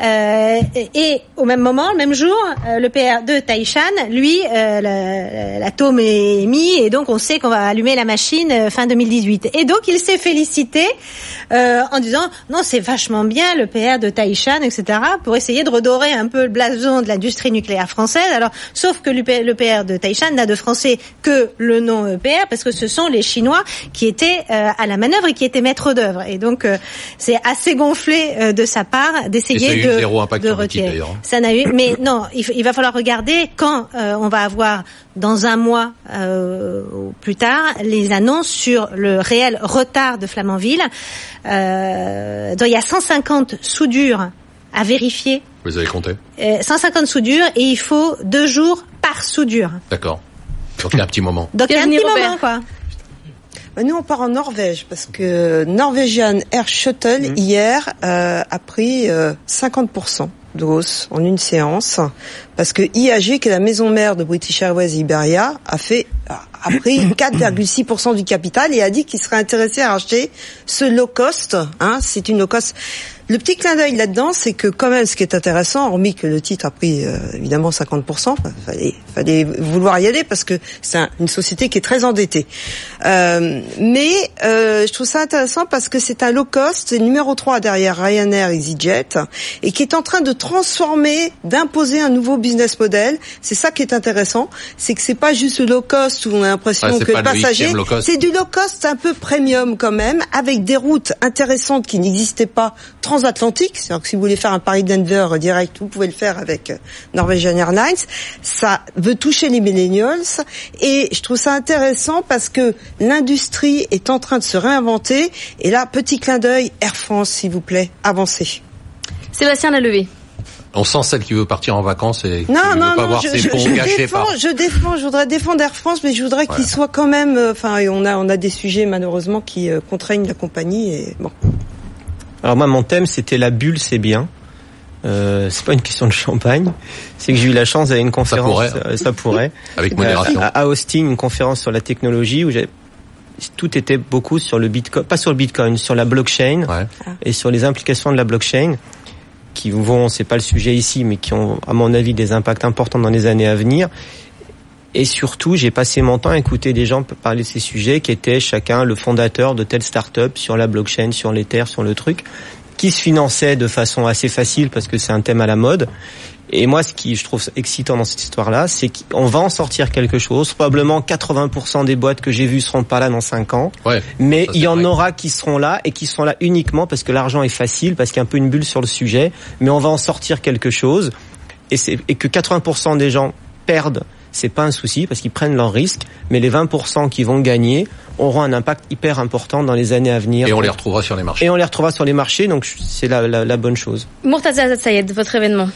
[SPEAKER 7] euh, et, au même moment, le même jour, euh, l'EPR de Taïchan, lui, euh, l'atome est mis et donc on sait qu'on va allumer la machine euh, fin 2018. Et donc il s'est félicité en disant non c'est vachement bien l'EPR de Taïchan, etc. pour essayer de redorer un peu le blason de l'industrie nucléaire française. Alors, sauf que l'EPR de Taishan n'a de français que le nom EPR parce que ce sont les Chinois qui étaient euh, à la manœuvre et qui étaient maîtres d'œuvre. Et donc, euh, c'est assez gonflé euh, de sa part d'essayer de, de retirer. Hein. Ça n'a eu, mais non, il, va falloir regarder quand on va avoir dans un mois ou plus tard les annonces sur le réel retard de Flamanville. Euh, il y a 150 soudures à vérifier
[SPEAKER 2] vous avez compté
[SPEAKER 7] 150 euh, soudures et il faut deux jours par soudure.
[SPEAKER 2] D'accord. Donc il y a un petit moment.
[SPEAKER 7] Donc il y a un petit moment quoi.
[SPEAKER 6] Bah, nous, on part en Norvège parce que Norwegian Air Shuttle mmh. hier euh, a pris 50% euh, de hausse en une séance parce que IAG, qui est la maison mère de British Airways Iberia, a fait a pris 4,6% du capital et a dit qu'il serait intéressé à acheter ce low cost. Hein, c'est une low cost. Le petit clin d'œil là-dedans, c'est que quand même, ce qui est intéressant, hormis que le titre a pris euh, évidemment 50%, fallait, fallait vouloir y aller parce que c'est une société qui est très endettée. Euh, mais euh, je trouve ça intéressant parce que c'est un low cost, c'est numéro 3 derrière Ryanair, EasyJet, et qui est en train de transformer, d'imposer un nouveau business model. C'est ça qui est intéressant, c'est que c'est pas juste le low cost où on a l'impression que le passager, c'est du low cost un peu premium quand même, avec des routes intéressantes qui n'existaient pas transatlantique, c'est-à-dire que si vous voulez faire un Paris-Denver direct, vous pouvez le faire avec euh, Norwegian Airlines. Ça veut toucher les millennials et je trouve ça intéressant parce que l'industrie est en train de se réinventer. Et là, petit clin d'œil, Air France, s'il vous plaît, avancez.
[SPEAKER 3] Sébastien Lalevé.
[SPEAKER 2] On sent celle qui veut partir en vacances et qui
[SPEAKER 6] non,
[SPEAKER 2] veut
[SPEAKER 6] non,
[SPEAKER 2] pas
[SPEAKER 6] non,
[SPEAKER 2] voir
[SPEAKER 6] je,
[SPEAKER 2] ses
[SPEAKER 6] je,
[SPEAKER 2] ponts
[SPEAKER 6] je
[SPEAKER 2] gâchés
[SPEAKER 6] défends,
[SPEAKER 2] par...
[SPEAKER 6] Je défends, je voudrais défendre Air France, mais je voudrais qu'il soit quand même... Euh, enfin, on a, on a des sujets malheureusement qui euh, contraignent la compagnie et bon.
[SPEAKER 5] Alors moi, mon thème, c'était la bulle, c'est bien. Euh, c'est pas une question de champagne, c'est que j'ai eu la chance d'aller une conférence,
[SPEAKER 2] ça pourrait,
[SPEAKER 5] euh, ça pourrait
[SPEAKER 2] avec modération,
[SPEAKER 5] à, Austin, une conférence sur la technologie où tout était beaucoup sur le bitcoin, pas sur le bitcoin, sur la blockchain
[SPEAKER 2] ouais.
[SPEAKER 5] et sur les implications de la blockchain qui vont, c'est pas le sujet ici, mais qui ont, à mon avis, des impacts importants dans les années à venir. Et surtout, j'ai passé mon temps à écouter des gens parler de ces sujets qui étaient chacun le fondateur de telle start-up sur la blockchain, sur l'Ether, sur le truc. qui se finançait de façon assez facile parce que c'est un thème à la mode. Et moi, ce qui je trouve excitant dans cette histoire-là, c'est qu'on va en sortir quelque chose. Probablement 80% des boîtes que j'ai vues seront pas là dans 5 ans.
[SPEAKER 2] Ouais.
[SPEAKER 5] Mais il y en
[SPEAKER 2] vrai.
[SPEAKER 5] aura qui seront là et qui seront là uniquement parce que l'argent est facile, parce qu'il y a un peu une bulle sur le sujet. Mais on va en sortir quelque chose. Et que 80% des gens perdent, c'est pas un souci parce qu'ils prennent leurs risques. Mais les 20% qui vont gagner auront un impact hyper important dans les années à venir.
[SPEAKER 2] Et on les retrouvera sur les marchés.
[SPEAKER 5] Et on les retrouvera sur les marchés, donc c'est la, la, la bonne chose.
[SPEAKER 3] Murtaza Sayed, votre événement.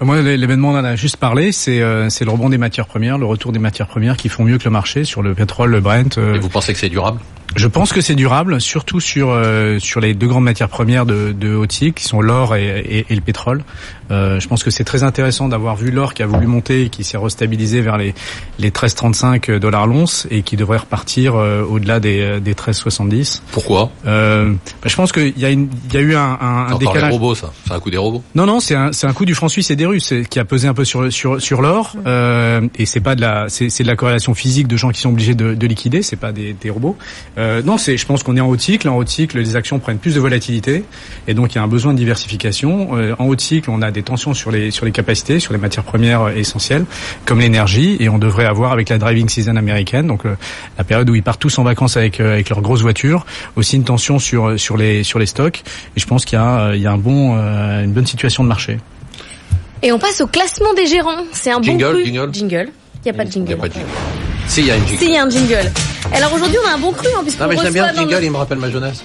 [SPEAKER 4] Moi, l'événement, on en a juste parlé, c'est euh, c'est le rebond des matières premières, le retour des matières premières qui font mieux que le marché sur le pétrole, le Brent. euh,
[SPEAKER 2] Et vous pensez que c'est durable?
[SPEAKER 4] Je pense que c'est durable, surtout sur euh, sur les deux grandes matières premières de, de haut cycle, qui sont l'or et, et- et le pétrole. Euh, je pense que c'est très intéressant d'avoir vu l'or qui a voulu monter et qui s'est restabilisé vers les les 13,35 dollars l'once et qui devrait repartir euh, au-delà des, euh, des 13,70.
[SPEAKER 2] Pourquoi?
[SPEAKER 4] Euh, bah, je pense qu'il y a une, il y a eu un, un, un
[SPEAKER 2] C'est encore les
[SPEAKER 4] décalage.
[SPEAKER 2] robots, ça. C'est un coup des robots.
[SPEAKER 4] Non, non, c'est un, c'est un coup du franc suisse et des Russes c'est- qui a pesé un peu sur sur sur l'or. Euh, et c'est pas de la, c'est c'est de la corrélation physique de gens qui sont obligés de, de liquider. C'est pas des, des robots. Euh, non, c'est, je pense qu'on est en haut cycle. En haut cycle, les actions prennent plus de volatilité et donc il y a un besoin de diversification. Euh, en haut cycle, on a des tensions sur les sur les capacités, sur les matières premières euh, essentielles comme l'énergie et on devrait avoir avec la driving season américaine, donc euh, la période où ils partent tous en vacances avec euh, avec leurs grosses voitures, aussi une tension sur sur les sur les stocks. Et je pense qu'il y a euh, il y a un bon euh, une bonne situation de marché.
[SPEAKER 3] Et on passe au classement des gérants. C'est un
[SPEAKER 2] Jingle,
[SPEAKER 3] bon cru.
[SPEAKER 2] jingle.
[SPEAKER 3] Jingle. Il n'y a pas de
[SPEAKER 2] Il
[SPEAKER 3] jingle.
[SPEAKER 2] n'y a pas de jingle. Si, il y a une jingle.
[SPEAKER 3] Si, il y a un jingle. Alors aujourd'hui, on a un bon cru, hein, puisqu'on
[SPEAKER 2] Non, mais j'aime bien le jingle, il me rappelle ma jeunesse.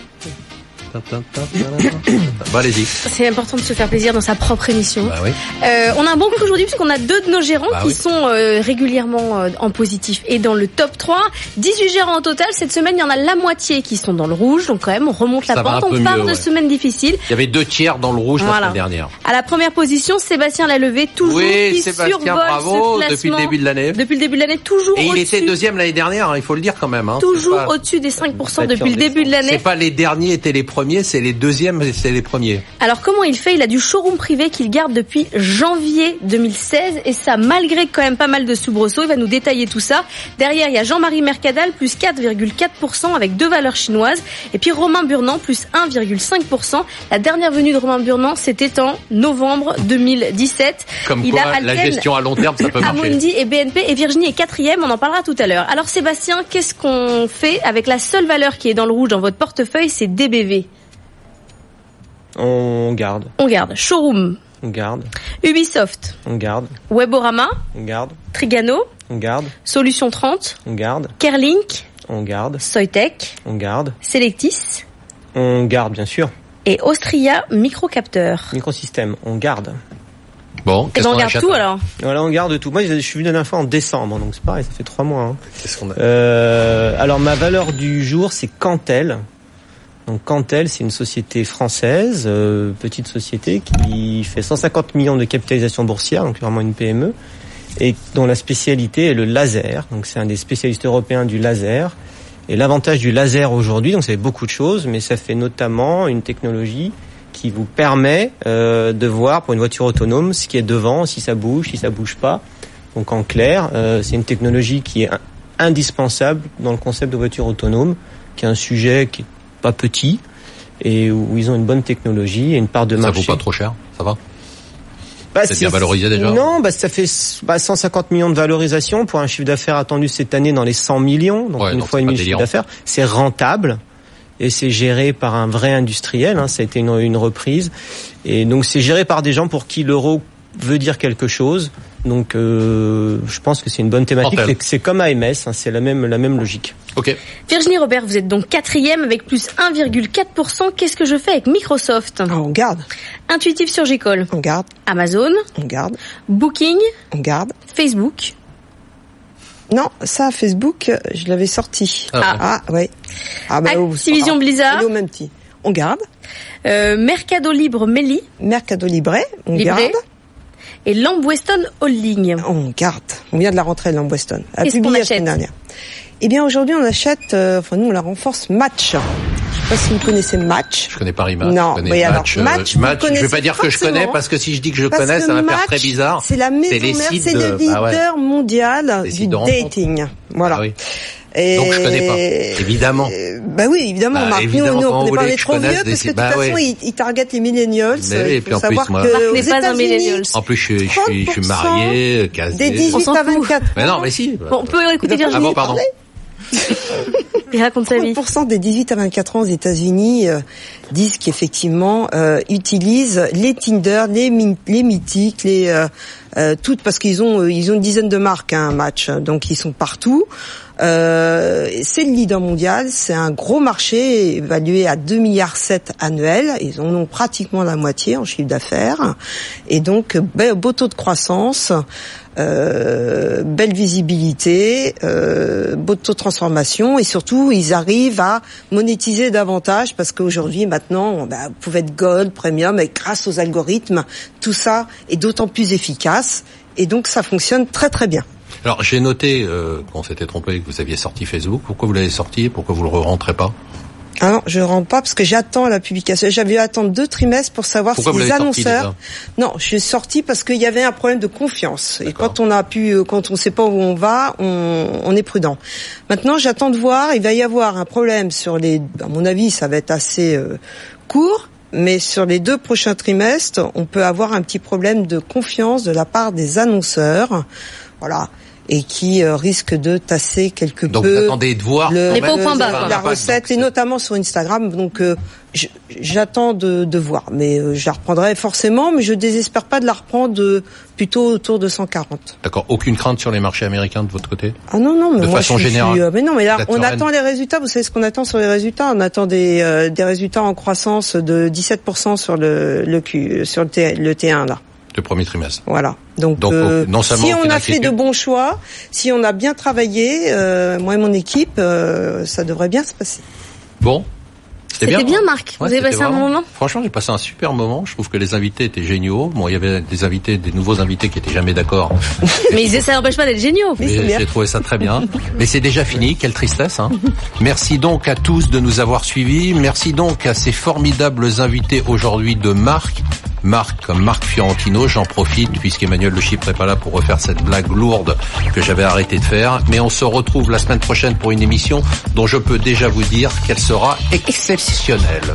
[SPEAKER 2] Bah, allez-y.
[SPEAKER 3] C'est important de se faire plaisir dans sa propre émission.
[SPEAKER 2] Bah oui.
[SPEAKER 3] Euh, on a un bon cru aujourd'hui puisqu'on a deux de nos gérants
[SPEAKER 2] Bah
[SPEAKER 3] qui
[SPEAKER 2] oui.
[SPEAKER 3] sont euh, régulièrement euh, en positif et dans le top 3. 18 gérants en total. Cette semaine, il y en a la moitié qui sont dans le rouge. Donc quand même, on remonte la
[SPEAKER 2] Ça
[SPEAKER 3] pente. On part
[SPEAKER 2] mieux,
[SPEAKER 3] de
[SPEAKER 2] ouais.
[SPEAKER 3] semaines difficiles.
[SPEAKER 2] Il y avait deux tiers dans le rouge la
[SPEAKER 3] Voilà.
[SPEAKER 2] semaine dernière.
[SPEAKER 3] À la première position, Sébastien Lalevé, toujours
[SPEAKER 2] Oui,
[SPEAKER 3] qui
[SPEAKER 2] Sébastien,
[SPEAKER 3] survole
[SPEAKER 2] bravo,
[SPEAKER 3] ce
[SPEAKER 2] depuis le début de l'année.
[SPEAKER 3] Depuis le début de l'année, toujours
[SPEAKER 2] Et il était deuxième l'année dernière, hein, il faut le dire quand même. Hein.
[SPEAKER 3] Toujours au-dessus des 5%
[SPEAKER 5] Pas
[SPEAKER 3] depuis le début de l'année.
[SPEAKER 2] C'est pas les derniers étaient les premiers, c'est les deuxièmes c'est les premiers.
[SPEAKER 3] Alors comment il fait? Il a du showroom privé qu'il garde depuis janvier 2016 et ça malgré quand même pas mal de soubresauts. Il va nous détailler tout ça. Derrière il y a Jean-Marie Mercadal plus 4,4% avec deux valeurs chinoises et puis Romain Burnand plus 1,5%. La dernière venue de Romain Burnand c'était en novembre 2017.
[SPEAKER 2] Comme
[SPEAKER 3] il
[SPEAKER 2] quoi,
[SPEAKER 3] a
[SPEAKER 2] la gestion à long terme, ça peut marcher.
[SPEAKER 3] Amundi et BNP et Virginie est quatrième, on en parlera tout à l'heure. Alors Sébastien, qu'est-ce qu'on fait avec la seule valeur qui est dans le rouge dans votre portefeuille, c'est DBV.
[SPEAKER 5] On garde,
[SPEAKER 3] On garde Showroom,
[SPEAKER 5] on garde,
[SPEAKER 3] Ubisoft,
[SPEAKER 5] on garde,
[SPEAKER 3] Weborama,
[SPEAKER 5] on garde,
[SPEAKER 3] Trigano,
[SPEAKER 5] on garde,
[SPEAKER 3] Solution 30,
[SPEAKER 5] on garde,
[SPEAKER 3] Kerlink,
[SPEAKER 5] on garde,
[SPEAKER 3] Soitec,
[SPEAKER 5] on garde,
[SPEAKER 3] Selectis
[SPEAKER 5] on garde bien sûr.
[SPEAKER 3] et Austria Microcapteur.
[SPEAKER 5] Microsystème, on garde.
[SPEAKER 2] Bon,
[SPEAKER 3] Et
[SPEAKER 2] qu'est-ce
[SPEAKER 3] ben on garde tout alors.
[SPEAKER 5] Voilà, on garde tout. Moi, je suis venu la dernière fois en décembre, donc c'est pareil, ça fait trois mois. hein.
[SPEAKER 2] Qu'est-ce qu'on a
[SPEAKER 5] Euh, alors ma valeur du jour, c'est Cantel. Donc Cantel, c'est une société française, euh, petite société qui fait 150 millions de capitalisation boursière, donc vraiment une PME, et dont la spécialité est le laser. Donc c'est un des spécialistes européens du laser. Et l'avantage du laser aujourd'hui, donc c'est beaucoup de choses, mais ça fait notamment une technologie qui vous permet euh, de voir pour une voiture autonome ce qui est devant, si ça bouge, si ça bouge pas. Donc en clair, euh, c'est une technologie qui est in- indispensable dans le concept de voiture autonome, qui est un sujet qui est pas petit et où ils ont une bonne technologie et une part de
[SPEAKER 2] Ça
[SPEAKER 5] marché.
[SPEAKER 2] vaut pas trop cher, ça va
[SPEAKER 5] Bah,
[SPEAKER 2] C'est bien valorisé déjà
[SPEAKER 5] Non, bah, ça fait bah, 150 millions de valorisation pour un chiffre d'affaires attendu cette année dans les 100 millions, donc
[SPEAKER 2] Ouais,
[SPEAKER 5] une
[SPEAKER 2] donc
[SPEAKER 5] fois
[SPEAKER 2] c'est
[SPEAKER 5] et demi chiffre d'affaires. C'est rentable et c'est géré par un vrai industriel. Hein, ça a été une, une reprise et donc c'est géré par des gens pour qui l'euro veut dire quelque chose. Donc euh, je pense que c'est une bonne thématique. C'est- C'est comme AMS, hein, c'est la même la même logique.
[SPEAKER 2] Ok.
[SPEAKER 3] Virginie Robert, vous êtes donc quatrième avec plus 1,4%. Qu'est-ce que je fais avec Microsoft?
[SPEAKER 6] Ah, on garde,
[SPEAKER 3] Intuitive Surgical,
[SPEAKER 6] on garde,
[SPEAKER 3] Amazon,
[SPEAKER 6] on garde,
[SPEAKER 3] Booking,
[SPEAKER 6] on garde.
[SPEAKER 3] Facebook.
[SPEAKER 6] Non, ça, Facebook, je l'avais sorti.
[SPEAKER 2] Ah, ouais.
[SPEAKER 6] ah ouais. Ah, bah, oh,
[SPEAKER 3] Activision
[SPEAKER 6] ah,
[SPEAKER 3] Blizzard.
[SPEAKER 6] même petit. On garde.
[SPEAKER 3] Euh, Mercado Libre Meli
[SPEAKER 6] Mercado Libre, on
[SPEAKER 3] Libre.
[SPEAKER 6] garde.
[SPEAKER 3] Et Lamb Weston Holding.
[SPEAKER 6] On garde. On vient de la rentrée de Weston. Elle a publié la semaine dernière. Eh bien, aujourd'hui, on achète, euh, enfin, nous, on la renforce Match. Je sais pas si vous connaissez Match.
[SPEAKER 2] Je connais Paris Match.
[SPEAKER 6] Non,
[SPEAKER 2] je connais
[SPEAKER 6] oui, alors,
[SPEAKER 2] match, euh,
[SPEAKER 6] Match, vous
[SPEAKER 2] match, je vais pas dire que je connais parce que si je dis que je
[SPEAKER 6] Parce
[SPEAKER 2] connais,
[SPEAKER 6] que
[SPEAKER 2] ça va faire
[SPEAKER 6] Match,
[SPEAKER 2] très bizarre.
[SPEAKER 6] C'est la maison mère, c'est
[SPEAKER 2] de-
[SPEAKER 6] le
[SPEAKER 2] ah ouais.
[SPEAKER 6] leader mondial
[SPEAKER 2] Les
[SPEAKER 6] du dating. Voilà.
[SPEAKER 2] Ah oui.
[SPEAKER 6] Et
[SPEAKER 2] Donc je connais pas, évidemment.
[SPEAKER 6] Euh, bah oui, évidemment,
[SPEAKER 2] Bah,
[SPEAKER 6] Marc.
[SPEAKER 2] évidemment,
[SPEAKER 6] nous, on n'est pas les trop vieux parce que de toute
[SPEAKER 2] bah
[SPEAKER 6] façon,
[SPEAKER 2] oui.
[SPEAKER 6] ils, ils targetent les millennials.
[SPEAKER 2] Mais
[SPEAKER 6] Il
[SPEAKER 2] et puis
[SPEAKER 6] faut
[SPEAKER 2] en plus,
[SPEAKER 6] savoir
[SPEAKER 2] moi-
[SPEAKER 3] n'est pas un
[SPEAKER 6] États-Unis,
[SPEAKER 3] millennial.
[SPEAKER 2] En plus, je, suis- je suis, je suis
[SPEAKER 6] 30%
[SPEAKER 2] marié, casé.
[SPEAKER 6] des 18
[SPEAKER 3] On s'en
[SPEAKER 6] à
[SPEAKER 3] fout.
[SPEAKER 6] 24
[SPEAKER 2] Mais non, mais si.
[SPEAKER 3] Bon, on peut écouter
[SPEAKER 2] Ah
[SPEAKER 3] Virginie.
[SPEAKER 2] bon, pardon.
[SPEAKER 3] Il raconte sa vie.
[SPEAKER 6] 30% des 18 à 24 ans aux États-Unis euh, disent qu'effectivement euh, utilisent les Tinder, les, les mythiques, les euh, euh, toutes parce qu'ils ont euh, ils ont une dizaine de marques hein, un match, donc ils sont partout. Euh, c'est le leader mondial, c'est un gros marché évalué à 2 milliards 7 annuels. Ils en ont pratiquement la moitié en chiffre d'affaires et donc be- beau taux de croissance. Euh, belle visibilité, euh, beau taux de transformation et surtout ils arrivent à monétiser davantage parce qu'aujourd'hui maintenant bah, vous pouvez être gold, premium et grâce aux algorithmes tout ça est d'autant plus efficace et donc ça fonctionne très très bien.
[SPEAKER 2] Alors j'ai noté euh, qu'on s'était trompé, que vous aviez sorti Facebook. Pourquoi vous l'avez sorti et pourquoi vous le rentrez pas?
[SPEAKER 6] Ah non, je rentre pas parce que j'attends la publication. J'avais attendre deux trimestres pour savoir
[SPEAKER 2] Pourquoi
[SPEAKER 6] si les annonceurs. non, je suis sorti parce qu'il y avait un problème de confiance. Et quand on a pu, euh, quand on sait pas où on va, on, on est prudent. Maintenant, j'attends de voir. Il va y avoir un problème sur les. À mon avis, ça va être assez euh, court. Mais sur les deux prochains trimestres, on peut avoir un petit problème de confiance de la part des annonceurs, voilà, et qui euh, risque de tasser quelque
[SPEAKER 2] Donc
[SPEAKER 6] peu
[SPEAKER 2] vous attendez de voir.
[SPEAKER 6] le-
[SPEAKER 3] pas au point bas,
[SPEAKER 6] la-
[SPEAKER 2] Donc,
[SPEAKER 6] recette et notamment sur Instagram. Donc euh, j'attends de, de voir, mais euh, je la reprendrai forcément, mais je désespère pas de la reprendre de, plutôt autour de 140.
[SPEAKER 2] D'accord. Aucune crainte sur les marchés américains de votre côté?
[SPEAKER 6] Ah non non, mais
[SPEAKER 2] De
[SPEAKER 6] moi
[SPEAKER 2] façon
[SPEAKER 6] je, je
[SPEAKER 2] générale.
[SPEAKER 6] suis, euh, mais non, mais là on attend les résultats. Vous savez ce qu'on attend sur les résultats? On attend des, euh, des résultats en croissance de 17% sur le, le Q, sur le, T, le T1 là.
[SPEAKER 2] Le premier trimestre
[SPEAKER 6] Voilà. Donc,
[SPEAKER 2] Donc,
[SPEAKER 6] euh,
[SPEAKER 2] non seulement
[SPEAKER 6] si on a fait de bons choix, si on a bien travaillé, euh, moi et mon équipe, euh, ça devrait bien se passer.
[SPEAKER 2] Bon.
[SPEAKER 3] C'était bien, Marc. Vous avez passé un bon moment
[SPEAKER 2] Franchement, j'ai passé un super moment. Je trouve que les invités étaient géniaux. Bon, il y avait des invités, des nouveaux invités qui étaient jamais d'accord.
[SPEAKER 3] Mais ils- ça n'empêche pas d'être géniaux.
[SPEAKER 6] Bien.
[SPEAKER 2] j'ai trouvé ça très bien. Mais c'est déjà fini, quelle tristesse. Hein. Merci donc à tous de nous avoir suivis. Merci donc à ces formidables invités aujourd'hui de Marc. Marc, comme Marc Fiorentino. J'en profite puisqu'Emmanuel Le Chypre n'est pas là pour refaire cette blague lourde que j'avais arrêté de faire. Mais on se retrouve la semaine prochaine pour une émission dont je peux déjà vous dire qu'elle sera exceptionnelle.